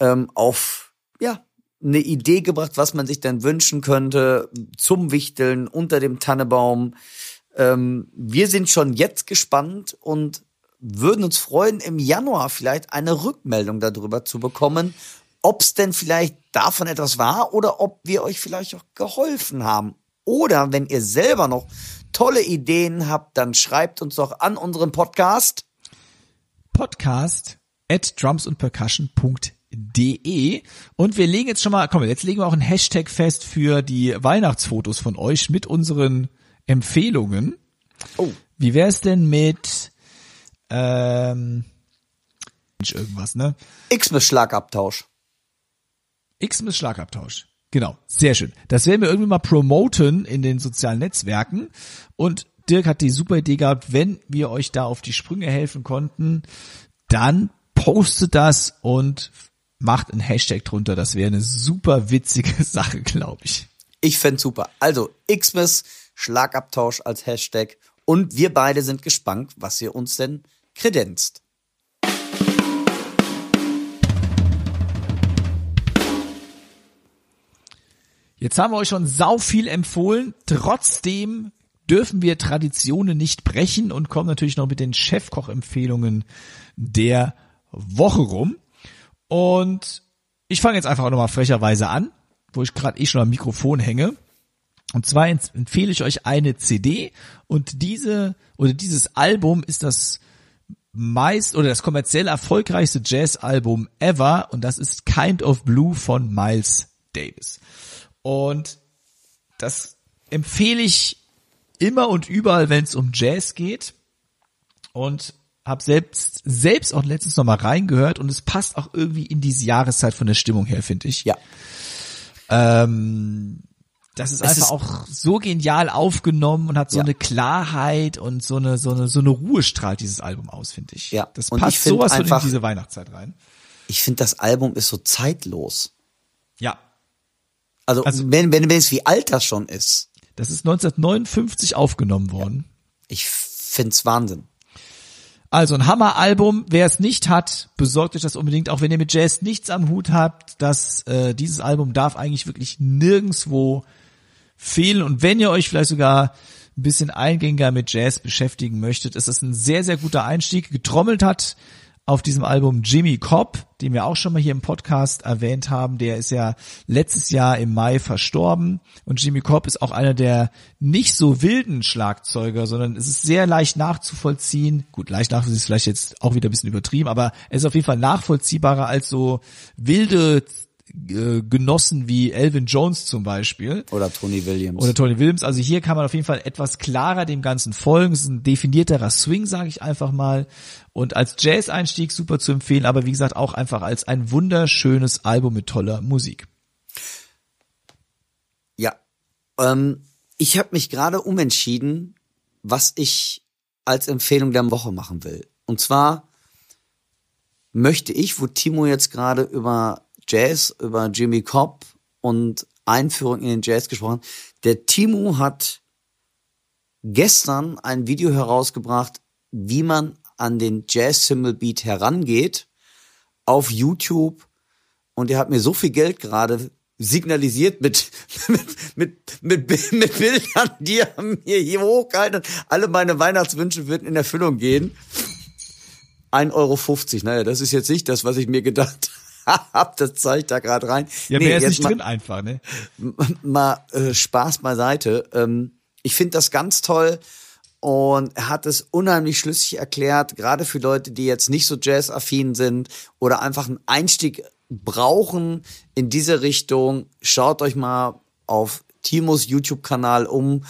S1: ähm, auf ja eine Idee gebracht, was man sich denn wünschen könnte zum Wichteln unter dem Tannebaum. Ähm, wir sind schon jetzt gespannt und würden uns freuen, im Januar vielleicht eine Rückmeldung darüber zu bekommen, ob es denn vielleicht davon etwas war oder ob wir euch vielleicht auch geholfen haben. Oder wenn ihr selber noch tolle Ideen habt, dann schreibt uns doch an unseren Podcast.
S2: Podcast at drumsundpercussion.de und wir legen jetzt schon mal, komm, jetzt legen wir auch einen Hashtag fest für die Weihnachtsfotos von euch mit unseren Empfehlungen.
S1: Oh.
S2: Wie wär's denn mit ähm, irgendwas, ne?
S1: X-Schlagabtausch.
S2: Xmas Schlagabtausch. Genau, sehr schön. Das werden wir irgendwie mal promoten in den sozialen Netzwerken. Und Dirk hat die super Idee gehabt, wenn wir euch da auf die Sprünge helfen konnten, dann postet das und macht ein Hashtag drunter. Das wäre eine super witzige Sache, glaube ich.
S1: Ich fände super. Also Xmas Schlagabtausch als Hashtag und wir beide sind gespannt, was ihr uns denn kredenzt.
S2: Jetzt haben wir euch schon sau viel empfohlen. Trotzdem dürfen wir Traditionen nicht brechen und kommen natürlich noch mit den Chefkoch-Empfehlungen der Woche rum. Und ich fange jetzt einfach nochmal frecherweise an, wo ich gerade eh schon am Mikrofon hänge. Und zwar empfehle ich euch eine CD und diese oder dieses Album ist das meist oder das kommerziell erfolgreichste Jazz-Album ever und das ist Kind of Blue von Miles Davis. Und das empfehle ich immer und überall, wenn es um Jazz geht. Und habe selbst selbst auch letztens noch mal reingehört und es passt auch irgendwie in diese Jahreszeit von der Stimmung her, finde ich.
S1: Ja.
S2: Ähm, das ist es einfach ist auch so genial aufgenommen und hat so ja. eine Klarheit und so eine so eine so eine Ruhe strahlt dieses Album aus, finde ich.
S1: Ja.
S2: Das passt sowas von in diese Weihnachtszeit rein.
S1: Ich finde das Album ist so zeitlos.
S2: Ja,
S1: also, also wenn, wenn, wenn es wie alt das schon ist.
S2: Das ist 1959 aufgenommen worden.
S1: Ja. Ich find's Wahnsinn.
S2: Also ein Hammer-Album. Wer es nicht hat, besorgt euch das unbedingt. Auch wenn ihr mit Jazz nichts am Hut habt, dass äh, dieses Album darf eigentlich wirklich nirgendswo fehlen. Und wenn ihr euch vielleicht sogar ein bisschen eingängiger mit Jazz beschäftigen möchtet, ist es ein sehr, sehr guter Einstieg. Getrommelt hat auf diesem Album Jimmy Cobb, den wir auch schon mal hier im Podcast erwähnt haben. Der ist ja letztes Jahr im Mai verstorben und Jimmy Cobb ist auch einer der nicht so wilden Schlagzeuger, sondern es ist sehr leicht nachzuvollziehen. Gut, leicht nachvollziehen ist vielleicht jetzt auch wieder ein bisschen übertrieben, aber er ist auf jeden Fall nachvollziehbarer als so wilde äh, Genossen wie Elvin Jones zum Beispiel.
S1: Oder Tony Williams.
S2: Oder Tony Williams. Also hier kann man auf jeden Fall etwas klarer dem Ganzen folgen. Es ist ein definierterer Swing, sage ich einfach mal. Und als Jazz-Einstieg super zu empfehlen, aber wie gesagt auch einfach als ein wunderschönes Album mit toller Musik.
S1: Ja, ähm, ich habe mich gerade umentschieden, was ich als Empfehlung der Woche machen will. Und zwar möchte ich, wo Timo jetzt gerade über Jazz, über Jimmy Cobb und Einführung in den Jazz gesprochen. Der Timo hat gestern ein Video herausgebracht, wie man an den Jazz Symbol Beat herangeht auf YouTube und er hat mir so viel Geld gerade signalisiert mit, mit, mit, mit, mit Bildern, die er mir hier hochgehalten hat. Alle meine Weihnachtswünsche würden in Erfüllung gehen. 1,50 Euro. Naja, das ist jetzt nicht das, was ich mir gedacht hab, das zeigt da gerade rein.
S2: Ja, nee, mehr ist nicht mal, drin einfach, ne?
S1: Mal äh, Spaß beiseite. Ähm, ich finde das ganz toll und er hat es unheimlich schlüssig erklärt, gerade für Leute, die jetzt nicht so jazz-affin sind oder einfach einen Einstieg brauchen in diese Richtung. Schaut euch mal auf Timos YouTube-Kanal um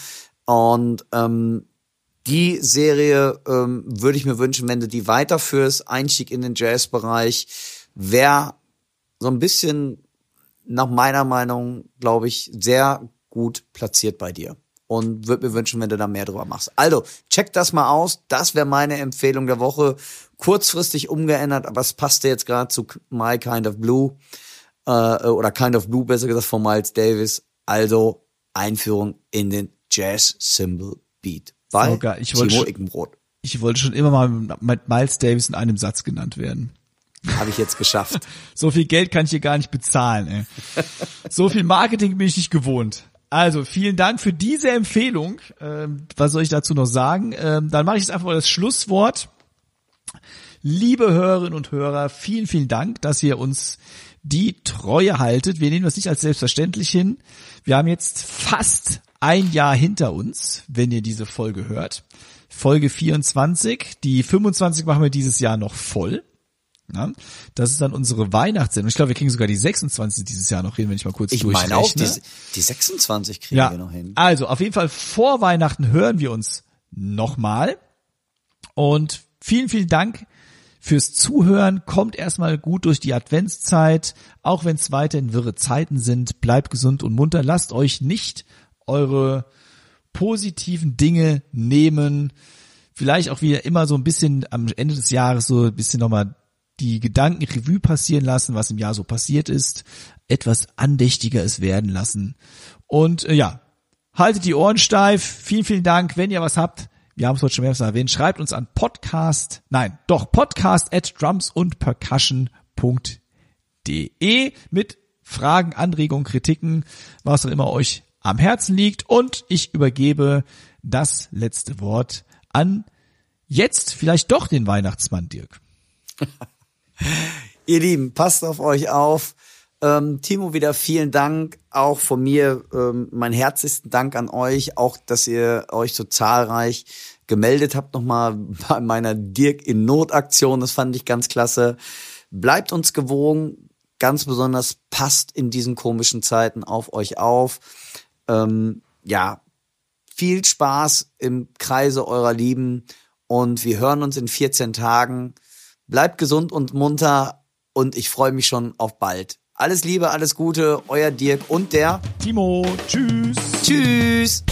S1: und ähm, die Serie ähm, würde ich mir wünschen, wenn du die weiterführst, Einstieg in den Jazz-Bereich, wäre so ein bisschen nach meiner Meinung, glaube ich, sehr gut platziert bei dir und würde mir wünschen, wenn du da mehr drüber machst. Also, check das mal aus. Das wäre meine Empfehlung der Woche. Kurzfristig umgeändert, aber es passte jetzt gerade zu My Kind of Blue äh, oder Kind of Blue, besser gesagt, von Miles Davis. Also Einführung in den Jazz Symbol Beat bei
S2: Sogar, ich wollte
S1: Ickenbrot.
S2: Ich wollte schon immer mal mit Miles Davis in einem Satz genannt werden.
S1: Habe ich jetzt geschafft.
S2: So viel Geld kann ich hier gar nicht bezahlen, ey. So viel Marketing bin ich nicht gewohnt. Also, vielen Dank für diese Empfehlung. Ähm, was soll ich dazu noch sagen? Ähm, dann mache ich jetzt einfach mal das Schlusswort. Liebe Hörerinnen und Hörer, vielen, vielen Dank, dass ihr uns die Treue haltet. Wir nehmen das nicht als selbstverständlich hin. Wir haben jetzt fast ein Jahr hinter uns, wenn ihr diese Folge hört. Folge 24. Die 25 machen wir dieses Jahr noch voll. Ja, das ist dann unsere Weihnachtssendung. Ich glaube, wir kriegen sogar die 26 dieses Jahr noch hin, wenn ich mal kurz
S1: Ich meine auch,
S2: durchrechne.
S1: die, die 26 kriegen
S2: Ja,
S1: wir noch hin.
S2: also auf jeden Fall vor Weihnachten hören wir uns nochmal. Und vielen, vielen Dank fürs Zuhören. Kommt erstmal gut durch die Adventszeit, auch wenn es weiterhin wirre Zeiten sind. Bleibt gesund und munter. Lasst euch nicht eure positiven Dinge nehmen. Vielleicht auch wieder immer so ein bisschen am Ende des Jahres so ein bisschen nochmal die Gedanken Revue passieren lassen, was im Jahr so passiert ist. Etwas andächtiger es werden lassen. Und äh, ja, haltet die Ohren steif. Vielen, vielen Dank. Wenn ihr was habt, wir haben es heute schon mehrmals erwähnt, schreibt uns an podcast, nein, doch podcast at drums und percussion.de mit Fragen, Anregungen, Kritiken, was auch immer euch am Herzen liegt. Und ich übergebe das letzte Wort an jetzt vielleicht doch den Weihnachtsmann, Dirk.
S1: Ihr Lieben, passt auf euch auf. Ähm, Timo, wieder vielen Dank. Auch von mir ähm, mein herzlichsten Dank an euch, auch dass ihr euch so zahlreich gemeldet habt nochmal bei meiner Dirk in Not-Aktion. Das fand ich ganz klasse. Bleibt uns gewogen. Ganz besonders passt in diesen komischen Zeiten auf euch auf. Ähm, ja, viel Spaß im Kreise eurer Lieben und wir hören uns in 14 Tagen. Bleibt gesund und munter und ich freue mich schon auf bald. Alles Liebe, alles Gute, euer Dirk und der.
S2: Timo, tschüss.
S1: Tschüss.